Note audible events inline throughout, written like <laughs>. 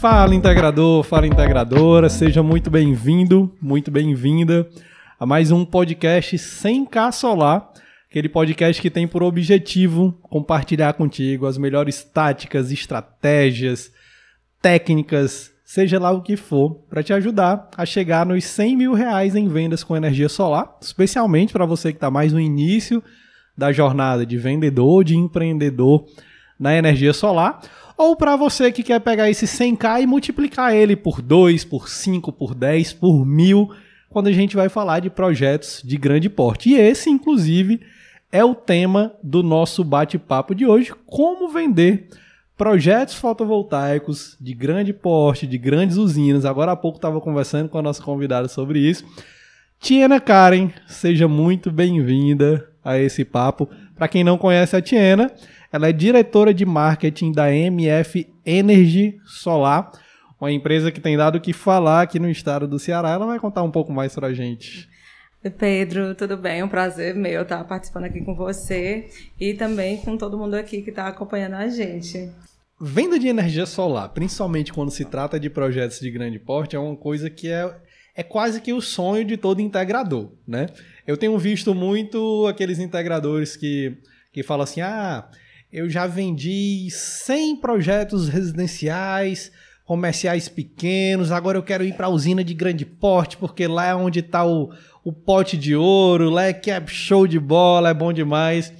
Fala integrador, fala integradora, seja muito bem-vindo, muito bem-vinda a mais um podcast 100k Solar, aquele podcast que tem por objetivo compartilhar contigo as melhores táticas, estratégias, técnicas, seja lá o que for, para te ajudar a chegar nos 100 mil reais em vendas com energia solar, especialmente para você que está mais no início da jornada de vendedor, de empreendedor na energia solar, ou para você que quer pegar esse 100k e multiplicar ele por 2, por 5, por 10, por mil, quando a gente vai falar de projetos de grande porte. E esse, inclusive, é o tema do nosso bate-papo de hoje: como vender projetos fotovoltaicos de grande porte, de grandes usinas. Agora há pouco estava conversando com a nossa convidada sobre isso. Tiena Karen, seja muito bem-vinda a esse papo. Para quem não conhece a Tiena, ela é diretora de marketing da MF Energy Solar, uma empresa que tem dado o que falar aqui no estado do Ceará. Ela vai contar um pouco mais para a gente. Pedro, tudo bem? É um prazer meu estar participando aqui com você e também com todo mundo aqui que está acompanhando a gente. Venda de energia solar, principalmente quando se trata de projetos de grande porte, é uma coisa que é, é quase que o sonho de todo integrador, né? Eu tenho visto muito aqueles integradores que, que falam assim, ah, eu já vendi 100 projetos residenciais, comerciais pequenos, agora eu quero ir para a usina de grande porte, porque lá é onde está o, o pote de ouro, lá é que é show de bola, é bom demais. O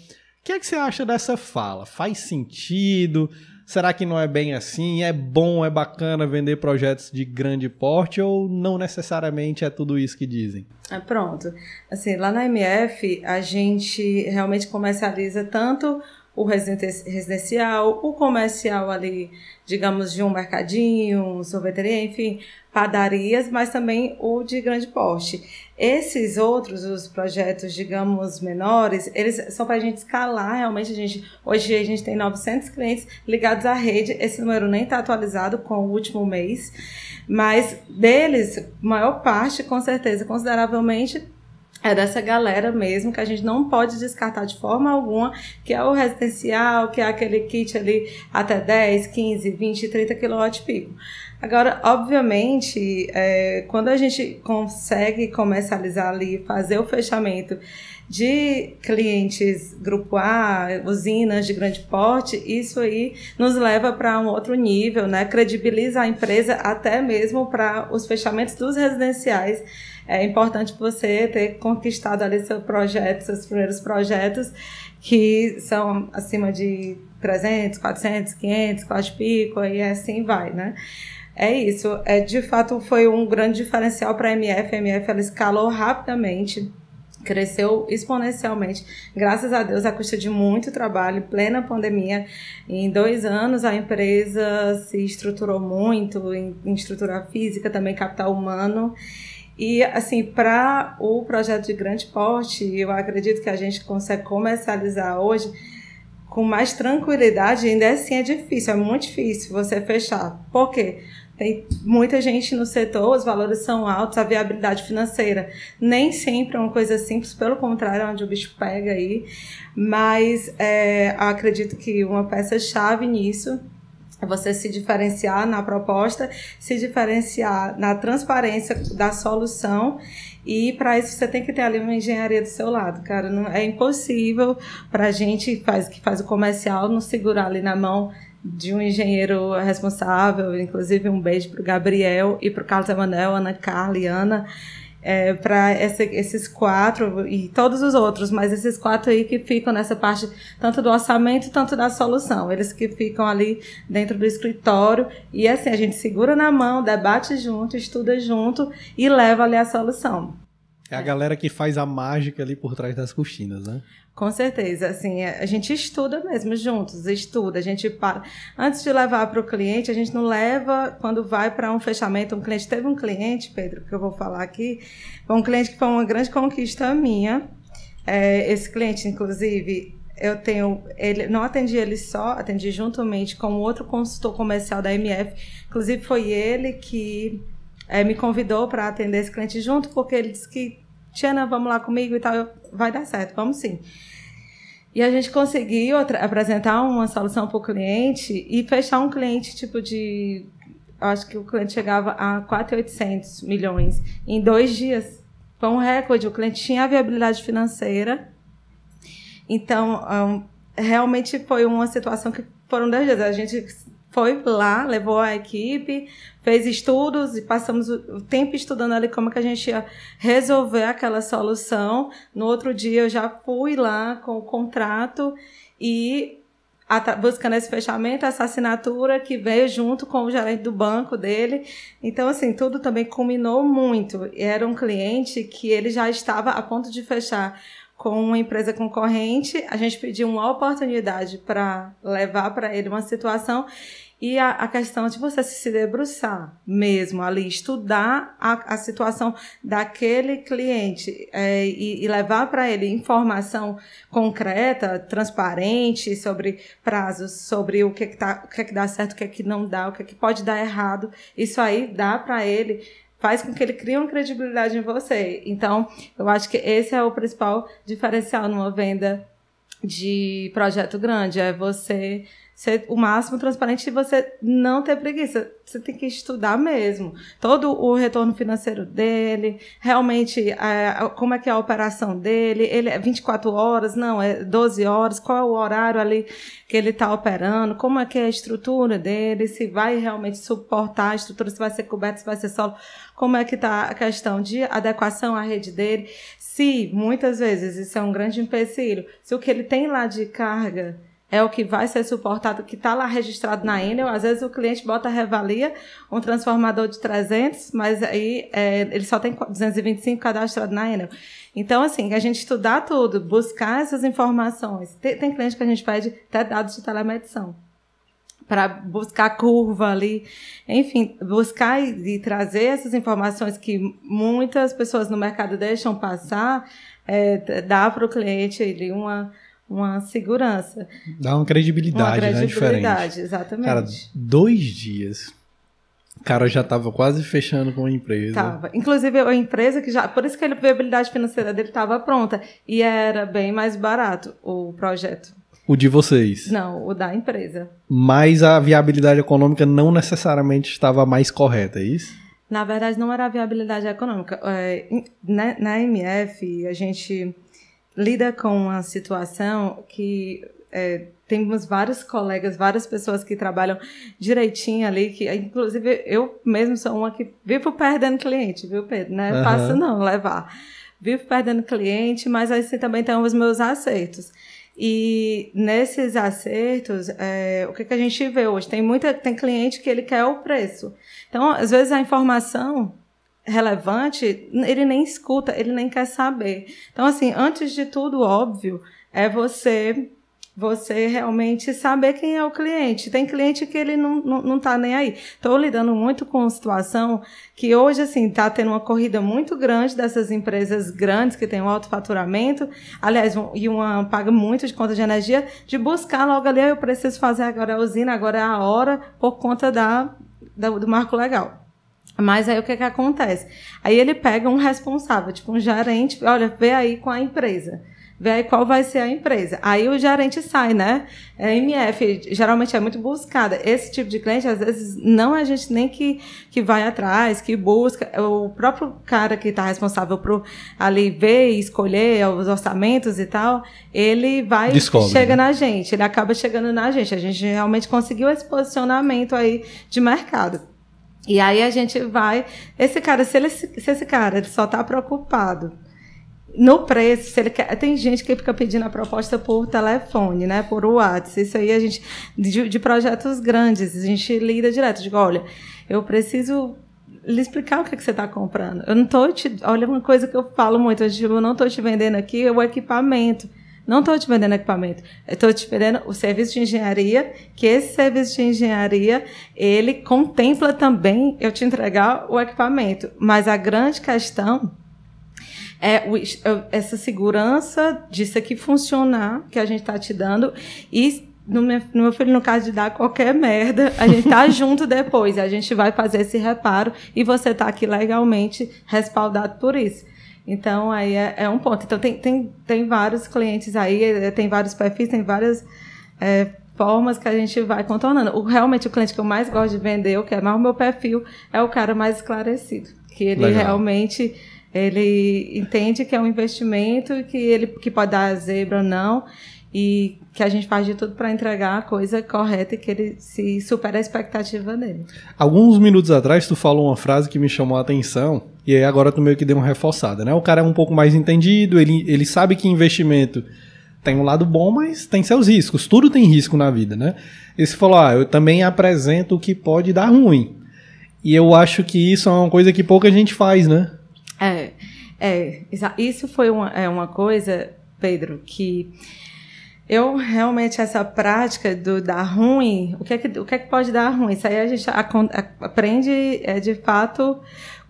que é que você acha dessa fala? Faz sentido? Será que não é bem assim? É bom, é bacana vender projetos de grande porte ou não necessariamente é tudo isso que dizem? É, pronto. Assim, lá na MF, a gente realmente comercializa tanto o residencial, o comercial ali, digamos, de um mercadinho, um sorveteria, enfim, padarias, mas também o de grande porte. Esses outros, os projetos, digamos, menores, eles são para a gente escalar realmente. A gente, hoje a gente tem 900 clientes ligados à rede, esse número nem está atualizado com o último mês, mas deles, maior parte, com certeza, consideravelmente, é dessa galera mesmo que a gente não pode descartar de forma alguma, que é o residencial, que é aquele kit ali até 10, 15, 20, 30 kWp. Agora, obviamente, é, quando a gente consegue comercializar ali, fazer o fechamento de clientes grupo A, usinas de grande porte, isso aí nos leva para um outro nível, né? Credibiliza a empresa até mesmo para os fechamentos dos residenciais é importante você ter conquistado ali seu projeto, seus primeiros projetos, que são acima de 300, 400, 500, quase pico, e assim vai, né? É isso. É, de fato, foi um grande diferencial para a MF. A MF ela escalou rapidamente, cresceu exponencialmente, graças a Deus, a custa de muito trabalho, plena pandemia. Em dois anos, a empresa se estruturou muito em, em estrutura física, também capital humano. E, assim, para o projeto de grande porte, eu acredito que a gente consegue comercializar hoje com mais tranquilidade, ainda assim é difícil, é muito difícil você fechar. Por quê? Tem muita gente no setor, os valores são altos, a viabilidade financeira nem sempre é uma coisa simples, pelo contrário, é onde o bicho pega aí. Mas é, acredito que uma peça-chave nisso você se diferenciar na proposta, se diferenciar na transparência da solução. E para isso você tem que ter ali uma engenharia do seu lado, cara. Não é impossível para a gente faz, que faz o comercial não segurar ali na mão de um engenheiro responsável, inclusive um beijo para o Gabriel e para o Carlos Emanuel, Ana Carla e Ana é, para esses quatro e todos os outros, mas esses quatro aí que ficam nessa parte tanto do orçamento tanto da solução. Eles que ficam ali dentro do escritório e assim a gente segura na mão, debate junto, estuda junto e leva ali a solução. É a galera que faz a mágica ali por trás das cortinas, né? Com certeza, assim, a gente estuda mesmo juntos, estuda, a gente para. Antes de levar para o cliente, a gente não leva quando vai para um fechamento. Um cliente teve um cliente, Pedro, que eu vou falar aqui, um cliente que foi uma grande conquista minha. É, esse cliente, inclusive, eu tenho, ele não atendi ele só, atendi juntamente com outro consultor comercial da MF. Inclusive foi ele que é, me convidou para atender esse cliente junto, porque ele disse que Tiana, vamos lá comigo e tal. Eu, vai dar certo, vamos sim. E a gente conseguiu apresentar uma solução para o cliente e fechar um cliente tipo de acho que o cliente chegava a 4,800 milhões em dois dias. Foi um recorde. O cliente tinha a viabilidade financeira. Então, um, realmente foi uma situação que foram dois dias. A gente foi lá, levou a equipe, fez estudos e passamos o tempo estudando ali como que a gente ia resolver aquela solução. No outro dia eu já fui lá com o contrato e buscando esse fechamento, essa assinatura que veio junto com o gerente do banco dele. Então, assim, tudo também culminou muito. Era um cliente que ele já estava a ponto de fechar com uma empresa concorrente. A gente pediu uma oportunidade para levar para ele uma situação e a, a, questão de você se debruçar mesmo ali, estudar a, a situação daquele cliente é, e, e, levar para ele informação concreta, transparente sobre prazos, sobre o que, que, tá, o que, que dá certo, o que, que não dá, o que, que pode dar errado. Isso aí dá para ele faz com que ele crie uma credibilidade em você. Então, eu acho que esse é o principal diferencial numa venda de projeto grande, é você ser o máximo transparente e você não ter preguiça. Você tem que estudar mesmo. Todo o retorno financeiro dele, realmente é, como é que é a operação dele, ele é 24 horas, não, é 12 horas, qual é o horário ali que ele está operando, como é que é a estrutura dele, se vai realmente suportar a estrutura, se vai ser coberto, se vai ser solo, como é que está a questão de adequação à rede dele. Se, muitas vezes, isso é um grande empecilho, se o que ele tem lá de carga é o que vai ser suportado, que está lá registrado na Enel. Às vezes o cliente bota revalia, um transformador de 300, mas aí é, ele só tem 225 cadastrado na Enel. Então, assim, a gente estudar tudo, buscar essas informações. Tem, tem cliente que a gente pede até dados de telemedição para buscar curva ali, enfim, buscar e, e, trazer essas informações que muitas pessoas no mercado deixam passar, é, dá para o cliente ali uma uma segurança. Dá uma credibilidade, uma credibilidade, né? Diferente. exatamente. Cara, dois dias. O cara já estava quase fechando com a empresa. Tava. Inclusive, a empresa que já. Por isso que a viabilidade financeira dele estava pronta. E era bem mais barato o projeto. O de vocês? Não, o da empresa. Mas a viabilidade econômica não necessariamente estava mais correta, é isso? Na verdade, não era a viabilidade econômica. É, na, na MF, a gente lida com uma situação que é, temos vários colegas, várias pessoas que trabalham direitinho ali, que inclusive eu mesmo sou uma que vivo perdendo cliente, viu, Pedro? Não é uhum. fácil não levar. Vivo perdendo cliente, mas assim também tem os meus acertos. E nesses acertos, é, o que, que a gente vê hoje? Tem muita, tem cliente que ele quer o preço. Então, às vezes a informação relevante, ele nem escuta, ele nem quer saber. Então, assim, antes de tudo, óbvio, é você você realmente saber quem é o cliente. Tem cliente que ele não, não, não tá nem aí. Estou lidando muito com uma situação que hoje, assim, está tendo uma corrida muito grande dessas empresas grandes que têm um alto faturamento, aliás, um, e uma paga muito de conta de energia, de buscar logo ali, eu preciso fazer agora a usina, agora é a hora, por conta da, da do marco legal. Mas aí o que, que acontece? Aí ele pega um responsável, tipo um gerente, olha, vê aí com a empresa. Vê aí qual vai ser a empresa. Aí o gerente sai, né? A é, MF geralmente é muito buscada. Esse tipo de cliente, às vezes, não é a gente nem que, que vai atrás, que busca. O próprio cara que está responsável por ali ver e escolher os orçamentos e tal, ele vai Descobre, chega né? na gente. Ele acaba chegando na gente. A gente realmente conseguiu esse posicionamento aí de mercado. E aí a gente vai. Esse cara, se, ele, se esse cara só está preocupado no preço, se ele quer, tem gente que fica pedindo a proposta por telefone, né, por WhatsApp. Isso aí a gente de, de projetos grandes, a gente lida direto. Digo, olha, eu preciso lhe explicar o que, é que você está comprando. Eu não estou te, olha uma coisa que eu falo muito, eu não estou te vendendo aqui o equipamento. Não estou te vendendo equipamento, estou te vendendo o serviço de engenharia, que esse serviço de engenharia, ele contempla também eu te entregar o equipamento. Mas a grande questão é essa segurança disso aqui funcionar, que a gente está te dando, e no meu, no meu, filho, no caso de dar qualquer merda, a gente tá <laughs> junto depois, a gente vai fazer esse reparo e você tá aqui legalmente respaldado por isso. Então, aí é, é, um ponto. Então, tem, tem, tem vários clientes aí, é, tem vários perfis, tem várias é, formas que a gente vai contornando. O, realmente o cliente que eu mais gosto de vender, o que é mais o meu perfil, é o cara mais esclarecido. Que ele Legal. realmente ele entende que é um investimento que ele que pode dar zebra ou não e que a gente faz de tudo para entregar a coisa correta e que ele se supera a expectativa dele. Alguns minutos atrás tu falou uma frase que me chamou a atenção e aí agora tu meio que deu uma reforçada, né? O cara é um pouco mais entendido, ele, ele sabe que investimento tem um lado bom, mas tem seus riscos. Tudo tem risco na vida, né? E falou, ah, eu também apresento o que pode dar ruim. E eu acho que isso é uma coisa que pouca gente faz, né? É, é isso foi uma, é uma coisa, Pedro, que eu realmente essa prática do dar ruim, o que é que, o que, é que pode dar ruim? Isso aí a gente aprende é, de fato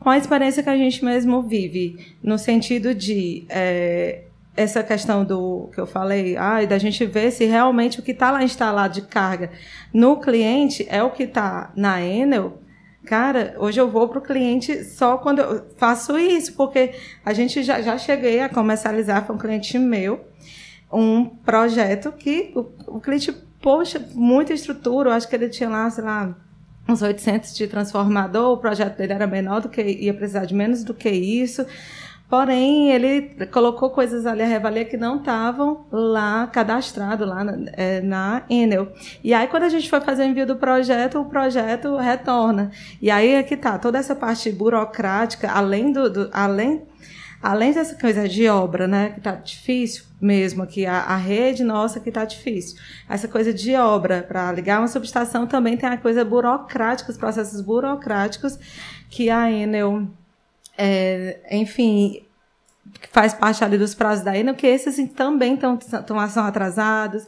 com a experiência que a gente mesmo vive, no sentido de é, essa questão do que eu falei, ah, da gente ver se realmente o que está lá instalado de carga no cliente é o que está na Enel. Cara, hoje eu vou para o cliente só quando eu faço isso, porque a gente já, já cheguei a comercializar para um cliente meu um projeto que o, o cliente, poxa, muita estrutura, eu acho que ele tinha lá, sei lá, uns 800 de transformador, o projeto dele era menor do que, ia precisar de menos do que isso. Porém, ele colocou coisas ali a revalia que não estavam lá cadastrado lá na, é, na Enel. E aí, quando a gente foi fazer o envio do projeto, o projeto retorna. E aí é que tá, toda essa parte burocrática, além do, do além além dessa coisa de obra, né, que tá difícil mesmo aqui, a, a rede nossa que tá difícil. Essa coisa de obra, para ligar uma subestação também tem a coisa burocrática, os processos burocráticos que a Enel é, enfim, faz parte ali dos prazos da ENA, que esses assim, também estão atrasados.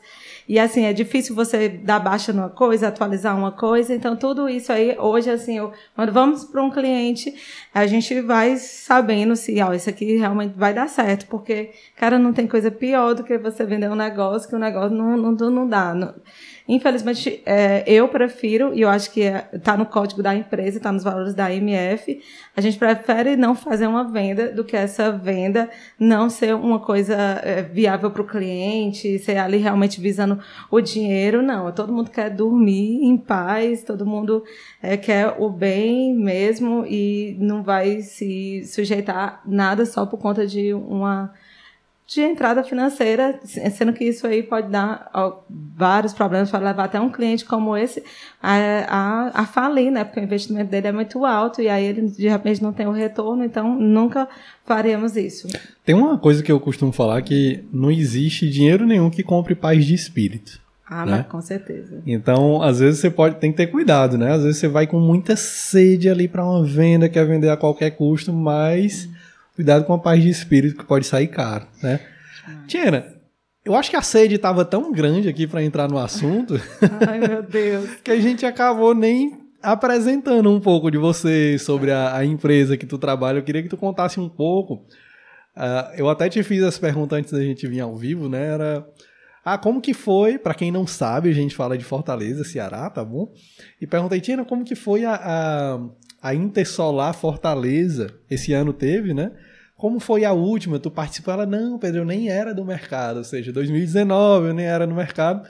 E assim, é difícil você dar baixa numa coisa, atualizar uma coisa. Então, tudo isso aí, hoje, assim, eu, quando vamos para um cliente, a gente vai sabendo se, ó, isso aqui realmente vai dar certo. Porque, cara, não tem coisa pior do que você vender um negócio que o negócio não, não, não dá. Não, Infelizmente, é, eu prefiro, e eu acho que está é, no código da empresa, está nos valores da IMF, a gente prefere não fazer uma venda do que essa venda não ser uma coisa é, viável para o cliente, ser ali realmente visando o dinheiro. Não, todo mundo quer dormir em paz, todo mundo é, quer o bem mesmo e não vai se sujeitar nada só por conta de uma de entrada financeira, sendo que isso aí pode dar ó, vários problemas, para levar até um cliente como esse a, a, a, falir, né? Porque o investimento dele é muito alto e aí ele de repente não tem o retorno, então nunca faremos isso. Tem uma coisa que eu costumo falar que não existe dinheiro nenhum que compre paz de espírito. Ah, né? mas com certeza. Então, às vezes você pode tem que ter cuidado, né? Às vezes você vai com muita sede ali para uma venda, quer vender a qualquer custo, mas hum cuidado com a paz de espírito que pode sair caro, né? Tiana, eu acho que a sede estava tão grande aqui para entrar no assunto. <laughs> Ai, meu Deus. <laughs> que a gente acabou nem apresentando um pouco de você sobre a, a, empresa que tu trabalha. Eu queria que tu contasse um pouco. Uh, eu até te fiz essa pergunta antes da gente vir ao vivo, né? Era ah, como que foi? Para quem não sabe, a gente fala de Fortaleza, Ceará, tá bom? E perguntei, Tina, como que foi a, a, a Intersolar Fortaleza? Esse ano teve, né? Como foi a última? Tu participou? Ela, não, Pedro, eu nem era do mercado. Ou seja, 2019 eu nem era no mercado.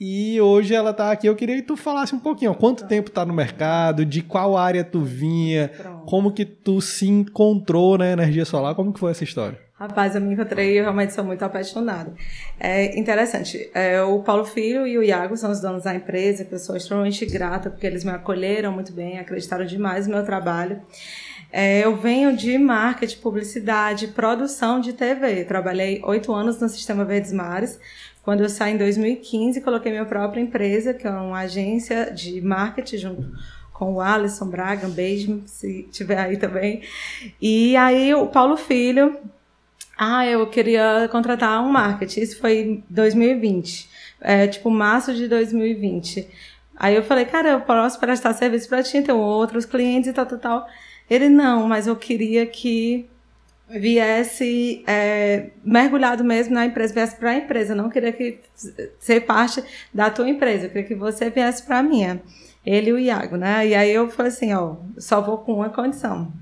E hoje ela tá aqui. Eu queria que tu falasse um pouquinho, ó, quanto Pronto. tempo tá no mercado, de qual área tu vinha, Pronto. como que tu se encontrou na energia solar, como que foi essa história? Rapaz, eu me encontrei eu realmente sou muito apaixonada. É interessante, é, o Paulo Filho e o Iago são os donos da empresa, que eu sou extremamente grata, porque eles me acolheram muito bem, acreditaram demais no meu trabalho. É, eu venho de marketing, publicidade, produção de TV. Trabalhei oito anos no Sistema Verdes Mares. Quando eu saí em 2015, coloquei minha própria empresa, que é uma agência de marketing junto com o Alisson Braga, um beijo se tiver aí também. E aí o Paulo Filho, ah, eu queria contratar um marketing. Isso foi em 2020, é, tipo março de 2020. Aí eu falei, cara, eu posso prestar serviço para ti, então outros clientes e tal, tal, tal. Ele, não, mas eu queria que viesse é, mergulhado mesmo na empresa, viesse para a empresa. Eu não queria que ser parte da tua empresa, eu queria que você viesse para a minha. Ele e o Iago, né? E aí eu falei assim, ó, só vou com uma condição.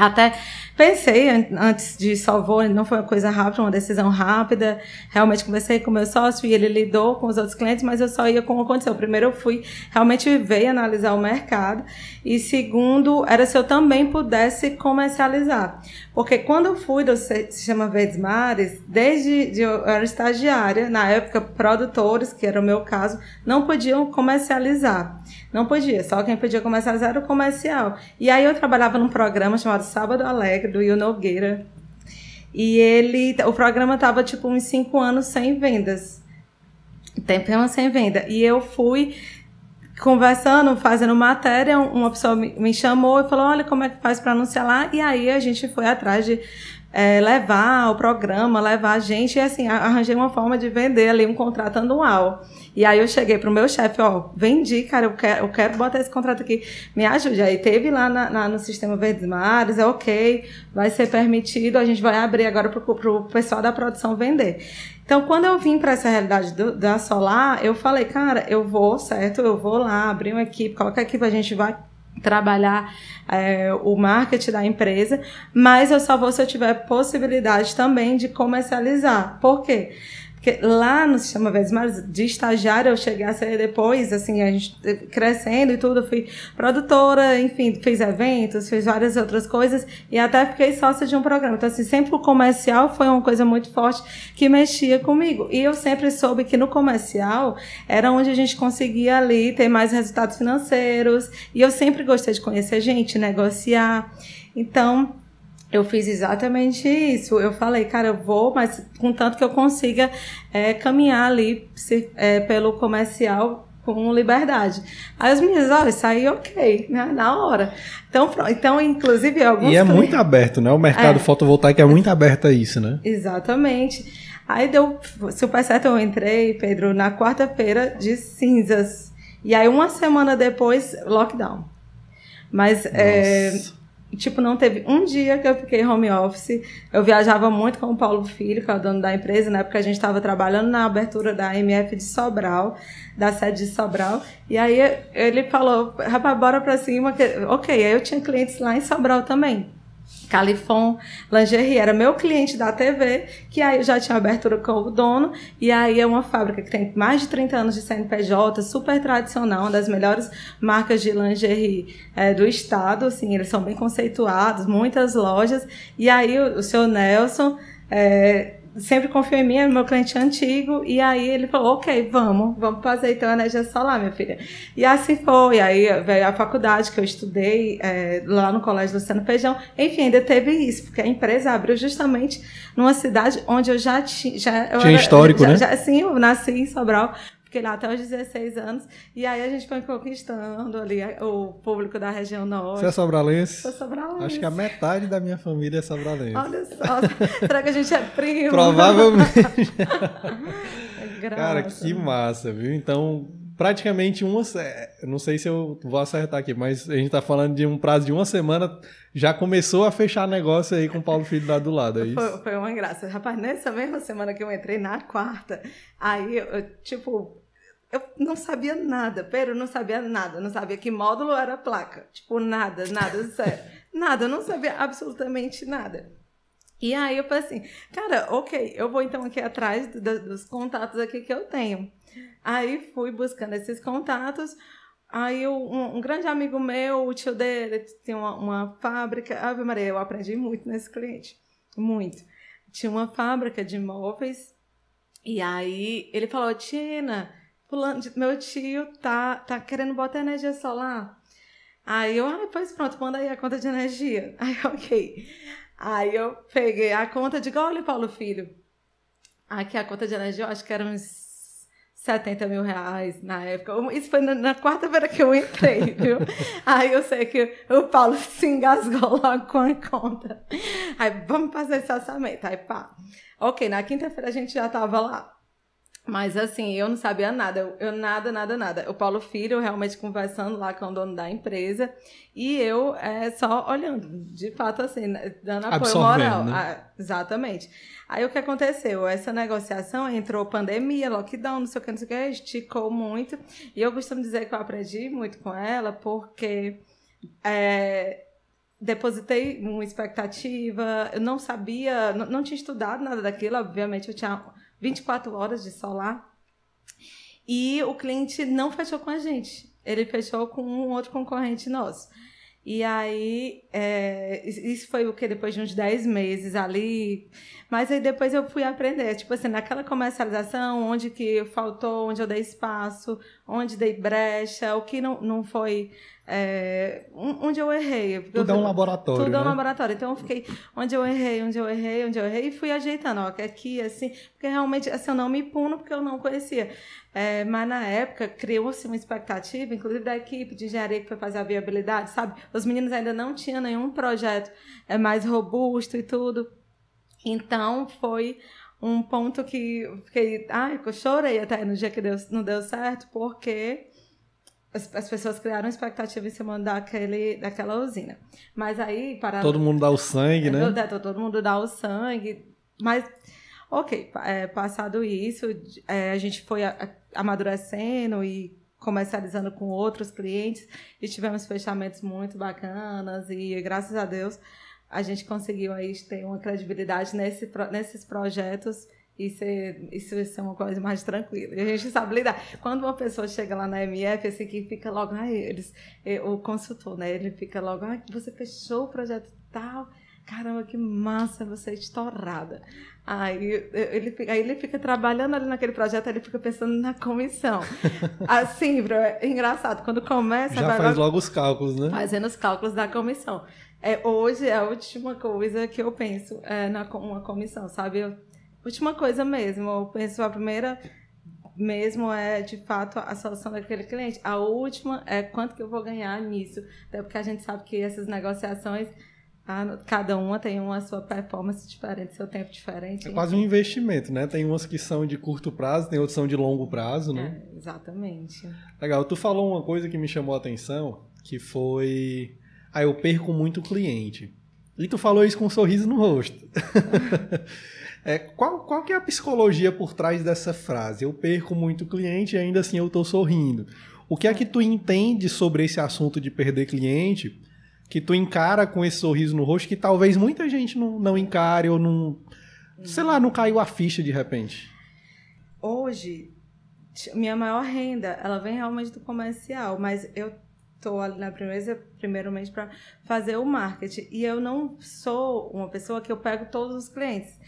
Até pensei antes de salvou, não foi uma coisa rápida, uma decisão rápida. Realmente conversei com meu sócio e ele lidou com os outros clientes, mas eu só ia como aconteceu. Primeiro eu fui realmente ver analisar o mercado. E segundo, era se eu também pudesse comercializar. Porque quando eu fui do Sistema Verdes Mares, desde de, eu era estagiária, na época, produtores, que era o meu caso, não podiam comercializar. Não podia, só quem podia comercializar era o comercial. E aí eu trabalhava num programa chamado Sábado Alegre, do Will Nogueira. E ele, o programa tava tipo uns cinco anos sem vendas. Tempo sem venda. E eu fui conversando, fazendo matéria, uma pessoa me chamou e falou: Olha, como é que faz para anunciar lá? E aí a gente foi atrás de é, levar o programa, levar a gente, e assim, arranjei uma forma de vender ali um contrato anual. E aí eu cheguei pro meu chefe, ó, vendi, cara, eu quero, eu quero botar esse contrato aqui, me ajude. Aí teve lá na, na, no Sistema Verdes Mares, é ok, vai ser permitido, a gente vai abrir agora pro, pro pessoal da produção vender. Então, quando eu vim para essa realidade do, da Solar, eu falei, cara, eu vou, certo, eu vou lá abrir uma equipe, qualquer equipe a gente vai trabalhar é, o marketing da empresa, mas eu só vou se eu tiver possibilidade também de comercializar. Por quê? Porque lá no Sistema Verdes de estagiária, eu cheguei a ser depois, assim, a gente crescendo e tudo, fui produtora, enfim, fiz eventos, fiz várias outras coisas e até fiquei sócia de um programa. Então, assim, sempre o comercial foi uma coisa muito forte que mexia comigo. E eu sempre soube que no comercial era onde a gente conseguia ali ter mais resultados financeiros. E eu sempre gostei de conhecer gente, negociar. Então, eu fiz exatamente isso. Eu falei, cara, eu vou, mas contanto que eu consiga é, caminhar ali se, é, pelo comercial com liberdade. Aí os meninos, olha, isso aí ok, né? Na hora. Então, então inclusive, alguns. E é clientes... muito aberto, né? O mercado é. fotovoltaico é muito aberto a isso, né? Exatamente. Aí deu super certo, eu entrei, Pedro, na quarta-feira de cinzas. E aí, uma semana depois, lockdown. Mas. É, tipo, não teve um dia que eu fiquei home office. Eu viajava muito com o Paulo Filho, que é o dono da empresa, na época a gente estava trabalhando na abertura da MF de Sobral, da sede de Sobral. E aí ele falou, rapaz, bora pra cima. Ok, aí eu tinha clientes lá em Sobral também. Califon Lingerie. Era meu cliente da TV, que aí já tinha abertura com o dono, e aí é uma fábrica que tem mais de 30 anos de CNPJ, super tradicional, uma das melhores marcas de lingerie é, do estado, assim, eles são bem conceituados, muitas lojas, e aí o, o seu Nelson é, sempre confiou em mim, é meu cliente antigo, e aí ele falou, ok, vamos, vamos fazer então a energia solar, minha filha. E assim foi, aí veio a faculdade que eu estudei é, lá no Colégio Luciano Feijão, enfim, ainda teve isso, porque a empresa abriu justamente numa cidade onde eu já, ti, já tinha. Tinha histórico, já, né? Já, sim, eu nasci em Sobral, Fiquei lá até os 16 anos. E aí a gente foi conquistando ali o público da região norte. Você é sobralense? Sou sobralense. Acho que a metade da minha família é sobralense. Olha só. <laughs> Será que a gente é primo? Provavelmente. <laughs> Cara, que massa, viu? Então, praticamente uma. Não sei se eu vou acertar aqui, mas a gente tá falando de um prazo de uma semana. Já começou a fechar negócio aí com o Paulo Filho lá do lado, é isso? Foi, foi uma graça. Rapaz, nessa mesma semana que eu entrei, na quarta, aí eu, tipo, eu não sabia nada, pero não sabia nada, não sabia que módulo era a placa. Tipo, nada, nada, <laughs> sério. nada, eu não sabia absolutamente nada. E aí eu falei assim, cara, ok, eu vou então aqui atrás do, dos contatos aqui que eu tenho. Aí fui buscando esses contatos. Aí um, um, grande amigo meu, o tio dele, tinha uma, uma fábrica. Ave Maria, eu aprendi muito nesse cliente. Muito. Tinha uma fábrica de móveis. E aí ele falou, Tina, Fulano, meu tio tá, tá querendo botar energia solar. Aí eu, ah, pois pronto, manda aí a conta de energia. <laughs> Aí, ok. Aí eu peguei a conta de olha, Paulo Filho. Aqui a conta de energia, eu acho que era uns 70 mil reais na época. Isso foi na, na quarta-feira que eu entrei, <laughs> viu? Aí eu sei que o Paulo <laughs> se engasgou logo com a conta. Aí, vamos fazer esse orçamento. Aí, pá. Ok, na quinta-feira a gente já tava lá. Mas assim, eu não sabia nada, eu, eu, nada, nada, nada. O Paulo Filho realmente conversando lá com o dono da empresa e eu é, só olhando, de fato assim, né, dando apoio moral. Né? Ah, exatamente. Aí o que aconteceu? Essa negociação entrou pandemia, lockdown, não sei o que, não sei o que, esticou muito. E eu costumo dizer que eu aprendi muito com ela porque é, depositei uma expectativa, eu não sabia, não, não tinha estudado nada daquilo, obviamente eu tinha 24 horas de solar. E o cliente não fechou com a gente, ele fechou com um outro concorrente nosso. E aí, é, isso foi o que? Depois de uns 10 meses ali. Mas aí depois eu fui aprender. Tipo assim, naquela comercialização, onde que faltou, onde eu dei espaço, onde dei brecha, o que não, não foi é, onde eu errei. Tudo eu, é um laboratório. Tudo né? é um né? laboratório. Então eu fiquei onde eu errei, onde eu errei, onde eu errei, e fui ajeitando, ó, aqui, assim, porque realmente assim, eu não me puno porque eu não conhecia. É, mas na época criou-se uma expectativa, inclusive da equipe de engenharia que foi fazer a viabilidade, sabe? Os meninos ainda não tinham nenhum projeto é, mais robusto e tudo. Então foi um ponto que eu fiquei, ai, eu chorei até no dia que deu, não deu certo, porque as, as, pessoas criaram expectativa em cima daquele, daquela usina. Mas aí, para. Todo mundo dá o sangue, né? Todo, todo mundo dá o sangue. Mas, ok, é, passado isso, é, a gente foi a, a, amadurecendo e comercializando com outros clientes e tivemos fechamentos muito bacanas e graças a Deus a gente conseguiu aí ter uma credibilidade nesse, nesses projetos isso é, isso é uma coisa mais tranquila. E a gente sabe lidar. Quando uma pessoa chega lá na MF, assim, que fica logo, ai, eles, é, o consultor, né? Ele fica logo, ai, você fechou o projeto tal. Caramba, que massa, você é estourada. Aí ele, fica, aí ele fica trabalhando ali naquele projeto, ele fica pensando na comissão. <laughs> Assim, é engraçado. Quando começa. Já faz logo os cálculos, né? Fazendo os cálculos da comissão. É, hoje é a última coisa que eu penso é, na uma comissão, sabe? Eu Última coisa mesmo, eu penso a primeira mesmo é de fato a solução daquele cliente. A última é quanto que eu vou ganhar nisso. Até porque a gente sabe que essas negociações, cada uma tem uma sua performance diferente, seu tempo diferente. É quase um investimento, né? Tem umas que são de curto prazo, tem outras que são de longo prazo, né? É, exatamente. Legal. Tu falou uma coisa que me chamou a atenção, que foi. Ah, eu perco muito cliente. E tu falou isso com um sorriso no rosto. <laughs> É, qual, qual que é a psicologia por trás dessa frase? Eu perco muito cliente e ainda assim eu estou sorrindo. O que é que tu entende sobre esse assunto de perder cliente que tu encara com esse sorriso no rosto que talvez muita gente não, não encare ou não... Sei lá, não caiu a ficha de repente? Hoje, minha maior renda, ela vem realmente do comercial, mas eu estou ali na primeira, primeiramente para fazer o marketing. E eu não sou uma pessoa que eu pego todos os clientes.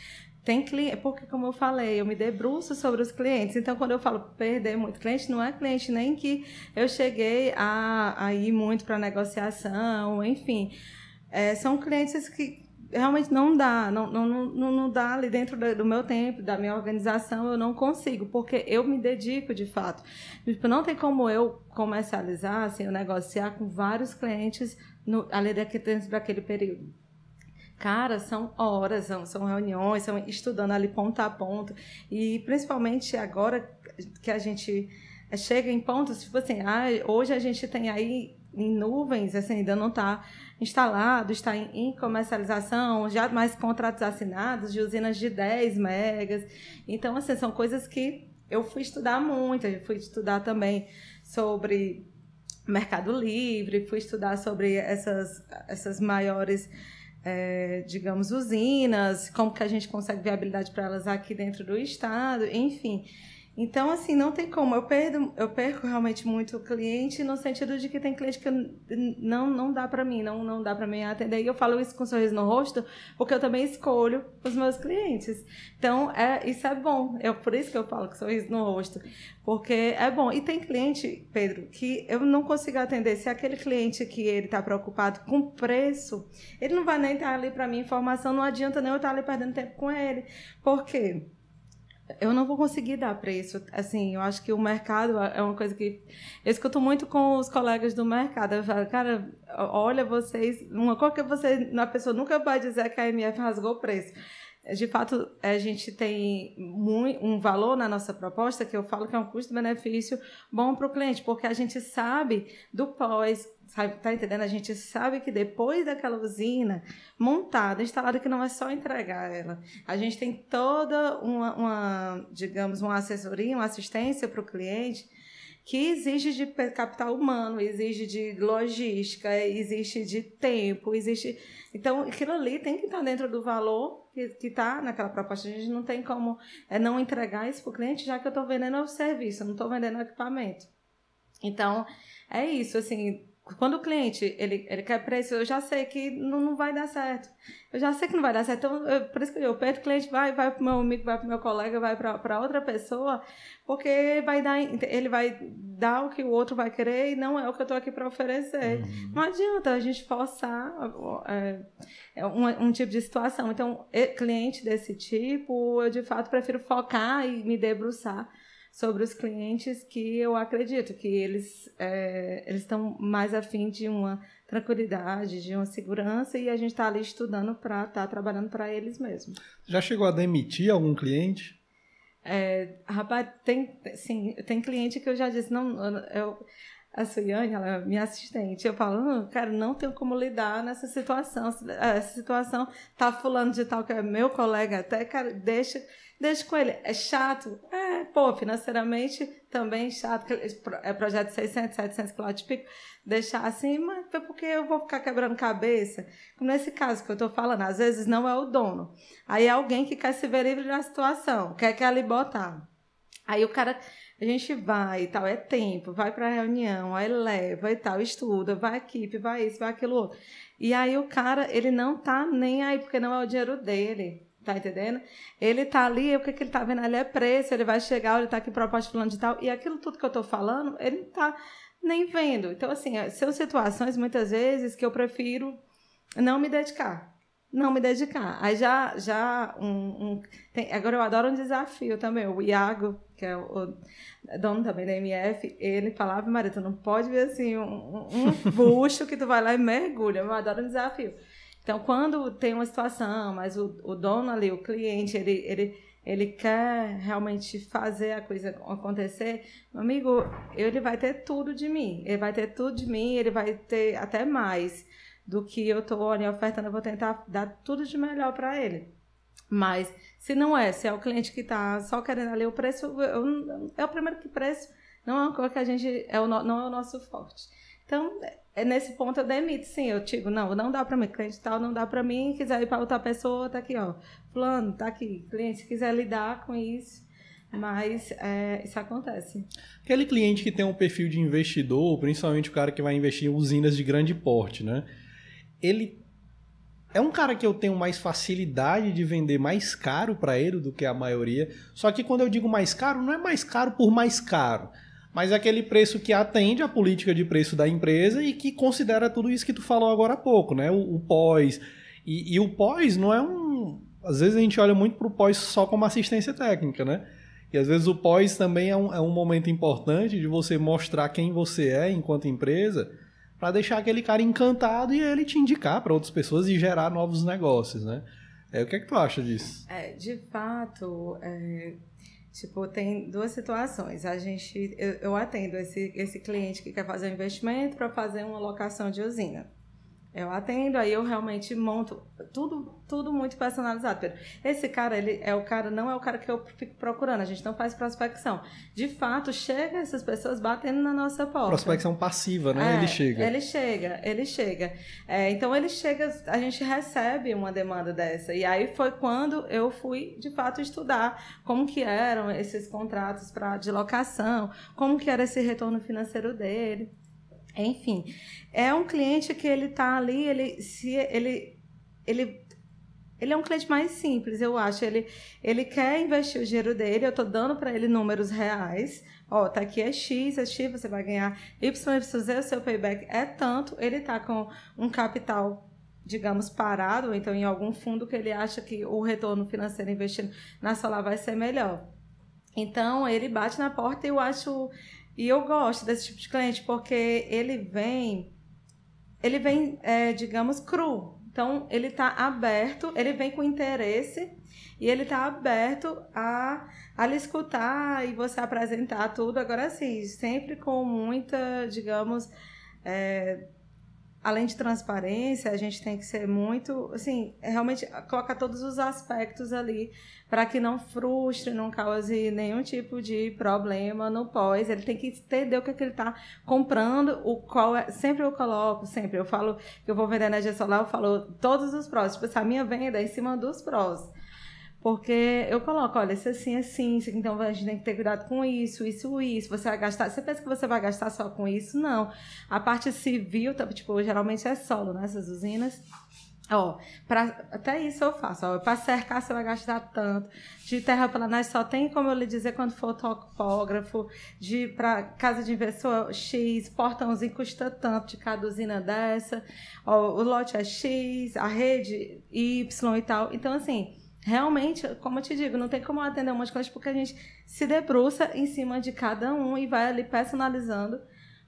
Tem cliente, porque como eu falei, eu me debruço sobre os clientes. Então, quando eu falo perder muito cliente, não é cliente nem que eu cheguei a, a ir muito para negociação, enfim. É, são clientes que realmente não dá, não, não, não, não dá ali dentro do meu tempo, da minha organização, eu não consigo, porque eu me dedico de fato. Tipo, não tem como eu comercializar, assim, eu negociar com vários clientes no, ali dentro daquele período. Cara, são horas, são, são reuniões, são estudando ali ponto a ponto. E principalmente agora que a gente eh, chega em pontos, tipo assim, ah, hoje a gente tem aí em nuvens, assim, ainda não está instalado, está em, comercialização, já mais contratos assinados de usinas de 10 megas. Então, assim, são coisas que eu fui estudar muito, eu fui estudar também sobre Mercado Livre, fui estudar sobre essas, essas maiores é, digamos, usinas, como que a gente consegue viabilidade para elas aqui dentro do estado, enfim. Então, assim, não tem como. Eu, perdo, eu perco realmente muito cliente no sentido de que tem cliente que não, não dá para mim, não, não dá para mim atender. E eu falo isso com um sorriso no rosto, porque eu também escolho os meus clientes. Então, é, isso é bom. É por isso que eu falo com sorriso no rosto. Porque é bom. E tem cliente, Pedro, que eu não consigo atender. Se aquele cliente que ele está preocupado com preço, ele não vai nem estar ali para mim informação, não adianta nem eu estar ali perdendo tempo com ele. Por quê? Eu não vou conseguir dar preço. Assim, eu acho que o mercado é uma coisa que eu escuto muito com os colegas do mercado. Eu falo, cara, olha vocês, uma coisa que você, a pessoa nunca vai dizer que a MF rasgou o preço de fato, a gente tem um valor na nossa proposta que eu falo que é um custo-benefício bom para o cliente, porque a gente sabe do pós, tá entendendo? A gente sabe que depois daquela usina montada, instalada, que não é só entregar ela, a gente tem toda uma, uma digamos, uma assessoria, uma assistência para o cliente que exige de capital humano, exige de logística, existe de tempo, existe. Então, aquilo ali tem que estar dentro do valor que está naquela proposta. A gente não tem como é, não entregar isso para o cliente, já que eu estou vendendo o serviço, não estou vendendo o equipamento. Então, é isso, assim, quando o cliente ele, ele quer preço, eu já sei que não, não vai dar certo. Eu já sei que não vai dar certo. Então, eu, por isso que eu perto o cliente vai, vai para o meu amigo, vai para o meu colega, vai para outra pessoa, porque vai dar, ele vai dar o que o outro vai querer e não é o que eu estou aqui para oferecer. Uhum. Não adianta a gente forçar é, é um, um, tipo de situação. Então, cliente desse tipo, eu de fato prefiro focar e me debruçar sobre os clientes que eu acredito que eles é, eles estão mais afim de uma tranquilidade, de uma segurança e a gente está ali estudando para estar tá trabalhando para eles mesmos. Já chegou a demitir algum cliente? É, rapaz, tem, sim, tem cliente que eu já disse, não, eu, a Suiane, ela é minha assistente, eu falo, cara, não tenho como lidar nessa situação, essa situação tá fulano de tal que é meu colega até, cara, deixa Deixa com ele. É chato? É, pô, financeiramente também chato. É projeto de 600, 700 km pico. Deixar assim, mas é porque eu vou ficar quebrando cabeça. Como nesse caso que eu tô falando, às vezes não é o dono. Aí é alguém que quer se ver livre da situação, quer que ali botar. Aí o cara, a gente vai e tal, é tempo, vai pra reunião, aí leva e tal, estuda, vai equipe, vai isso, vai aquilo outro. E aí o cara, ele não tá nem aí, porque não é o dinheiro dele. Tá entendendo? Ele tá ali, o que, que ele tá vendo ali é preço, ele vai chegar, ele tá aqui proposta falando de tal, e aquilo tudo que eu tô falando, ele não tá nem vendo. Então, assim, são situações muitas vezes que eu prefiro não me dedicar. Não me dedicar. Aí já, já um, um tem, agora eu adoro um desafio também. O Iago, que é o, o dono também da MF, ele falava, Maria, tu não pode ver assim um, um bucho que tu vai lá e mergulha. Eu adoro um desafio. Então, quando tem uma situação, mas o, o dono ali, o cliente, ele, ele, ele quer realmente fazer a coisa acontecer, meu amigo, ele vai ter tudo de mim. Ele vai ter tudo de mim, ele vai ter até mais do que eu estou ali ofertando. Eu vou tentar dar tudo de melhor para ele. Mas, se não é, se é o cliente que está só querendo ali o preço, é o primeiro que preço não é uma coisa que a gente, é o, não é o nosso forte. Então, é nesse ponto eu demito, sim. Eu digo, não, não dá para mim, cliente tal, não dá para mim. Quiser ir para outra pessoa, tá aqui, ó. Fulano, tá aqui. Cliente, se quiser lidar com isso. Mas é, isso acontece. Aquele cliente que tem um perfil de investidor, principalmente o cara que vai investir em usinas de grande porte, né? Ele é um cara que eu tenho mais facilidade de vender mais caro para ele do que a maioria. Só que quando eu digo mais caro, não é mais caro por mais caro mas é aquele preço que atende à política de preço da empresa e que considera tudo isso que tu falou agora há pouco, né? O, o pós. E, e, o pós não é um. Às vezes a gente olha muito para o pós só como assistência técnica, né? E às vezes o pós também é um, é um momento importante de você mostrar quem você é enquanto empresa, para deixar aquele cara encantado e ele te indicar para outras pessoas e gerar novos negócios, né? É, o que é que tu acha disso? É, de fato, é, Tipo, tem duas situações. A gente, eu, eu atendo esse, esse cliente que quer fazer um investimento para fazer uma locação de usina. Eu atendo, aí eu realmente monto tudo, tudo muito personalizado, Pedro. Esse cara, ele é o cara, não é o cara que eu fico procurando, a gente não faz prospecção. De fato, chega essas pessoas batendo na nossa porta. Prospecção passiva, né? É, ele chega. Ele chega, ele chega. É, então ele chega, a gente recebe uma demanda dessa. E aí foi quando eu fui, de fato, estudar como que eram esses contratos para de locação, como que era esse retorno financeiro dele. Enfim, é um cliente que ele tá ali, ele se ele ele ele é um cliente mais simples, eu acho. Ele, ele quer investir o dinheiro dele, eu estou dando para ele números reais. Ó, tá aqui é X, é X, você vai ganhar Y, Y, o seu payback é tanto. Ele tá com um capital, digamos, parado, então em algum fundo que ele acha que o retorno financeiro investindo na solar vai ser melhor. Então, ele bate na porta e eu acho e eu gosto desse tipo de cliente porque ele vem, ele vem, é, digamos, cru. Então, ele está aberto, ele vem com interesse e ele está aberto a, a lhe escutar e você apresentar tudo. Agora, sim, sempre com muita, digamos, é, além de transparência, a gente tem que ser muito, assim, realmente colocar todos os aspectos ali para que não frustre, não cause nenhum tipo de problema no pós. Ele tem que entender o que, é que ele está comprando, o qual é. Sempre eu coloco, sempre. Eu falo que eu vou vender energia solar, eu falo todos os prós. Tipo, a minha venda é em cima dos prós. Porque eu coloco, olha, esse assim, assim, então a gente tem que ter cuidado com isso, isso, isso. Você vai gastar. Você pensa que você vai gastar só com isso? Não. A parte civil, tá, tipo, geralmente é solo, né? Essas usinas. Ó, pra, até isso eu faço. Para cercar você vai gastar tanto. De terraplanagem só tem como eu lhe dizer quando for topógrafo. De para casa de investidor X, portãozinho custa tanto de cada usina dessa. Ó, o lote é X, a rede Y e tal. Então assim, realmente, como eu te digo, não tem como atender umas coisas porque a gente se debruça em cima de cada um e vai ali personalizando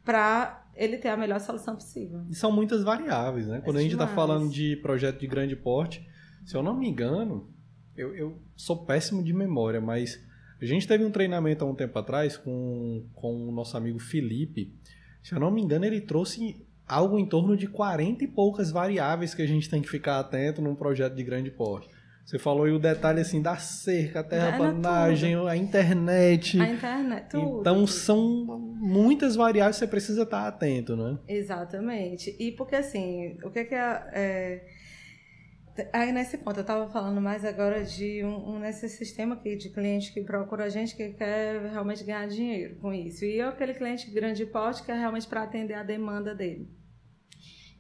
para ele ter a melhor solução possível. E são muitas variáveis, né? Quando é a gente está falando de projeto de grande porte, se eu não me engano, eu, eu, sou péssimo de memória, mas a gente teve um treinamento há um tempo atrás com, com o nosso amigo Felipe. Se eu não me engano, ele trouxe algo em torno de 40 e poucas variáveis que a gente tem que ficar atento num projeto de grande porte. Você falou aí o detalhe assim da cerca, a terraplanagem, a internet. A internet, tudo. Então são muitas variáveis que você precisa estar atento, né? Exatamente. E porque assim, o que é que é, é... Aí nesse ponto, eu estava falando mais agora de um, um, nesse sistema aqui de cliente que procura a gente que quer realmente ganhar dinheiro com isso. E eu, aquele cliente grande porte que é realmente para atender a demanda dele.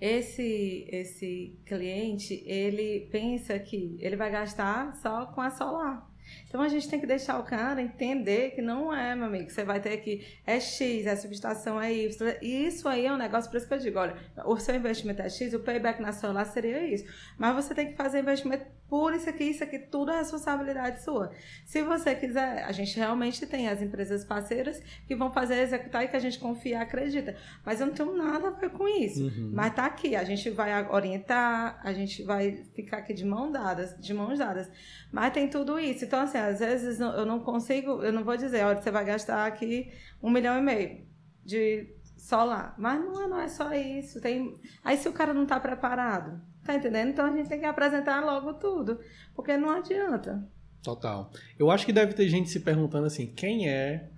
Esse, esse cliente, ele pensa que ele vai gastar só com a solar. Então a gente tem que deixar o cara entender que não é, meu amigo. Você vai ter que é X, a subestação é Y. E isso aí é um negócio, por isso que eu digo, olha, o seu investimento é X, o payback na solar seria isso. Mas você tem que fazer investimento por isso aqui, isso aqui, tudo é responsabilidade sua. Se você quiser, a gente realmente tem as empresas parceiras que vão fazer executar e que a gente confia, acredita. Mas eu não tenho nada a ver com isso. Uhum. Mas tá aqui, a gente vai orientar, a gente vai ficar aqui de mão dadas, de mãos dadas. Mas tem tudo isso. Então, assim, às vezes eu não consigo, eu não vou dizer, olha, você vai gastar aqui um milhão e meio de solar. Mas não é, não é só isso. Tem... Aí se o cara não está preparado, tá entendendo? Então a gente tem que apresentar logo tudo, porque não adianta. Total. Eu acho que deve ter gente se perguntando assim, quem é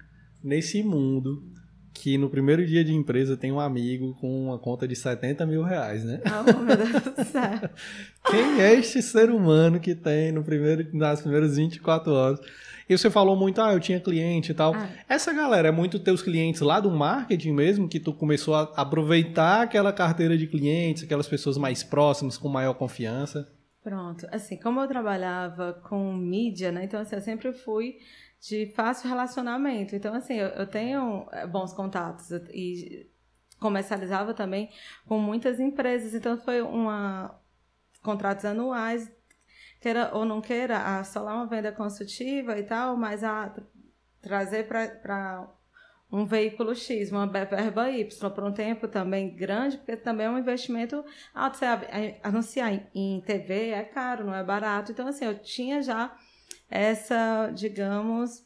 nesse mundo que no primeiro dia de empresa tem um amigo com uma conta de 70 mil reais, né? Oh, meu Deus do <laughs> céu. Quem é este ser humano que tem no primeiro, nas primeiras 24 horas e você falou muito, ah, eu tinha cliente e tal. Ah. Essa galera é muito teus clientes lá do marketing mesmo, que tu começou a aproveitar aquela carteira de clientes, aquelas pessoas mais próximas, com maior confiança? Pronto. Assim, como eu trabalhava com mídia, né? Então, assim, eu sempre fui de fácil relacionamento. Então, assim, eu, eu tenho eh, bons contatos e comercializava também com muitas empresas. Então, foi uma contratos anuais queira ou não queira, a solar uma venda consultiva e tal, mas a trazer para um veículo X, uma verba Y, por um tempo também grande, porque também é um investimento alto. Você anunciar em TV é caro, não é barato. Então, assim, eu tinha já essa, digamos,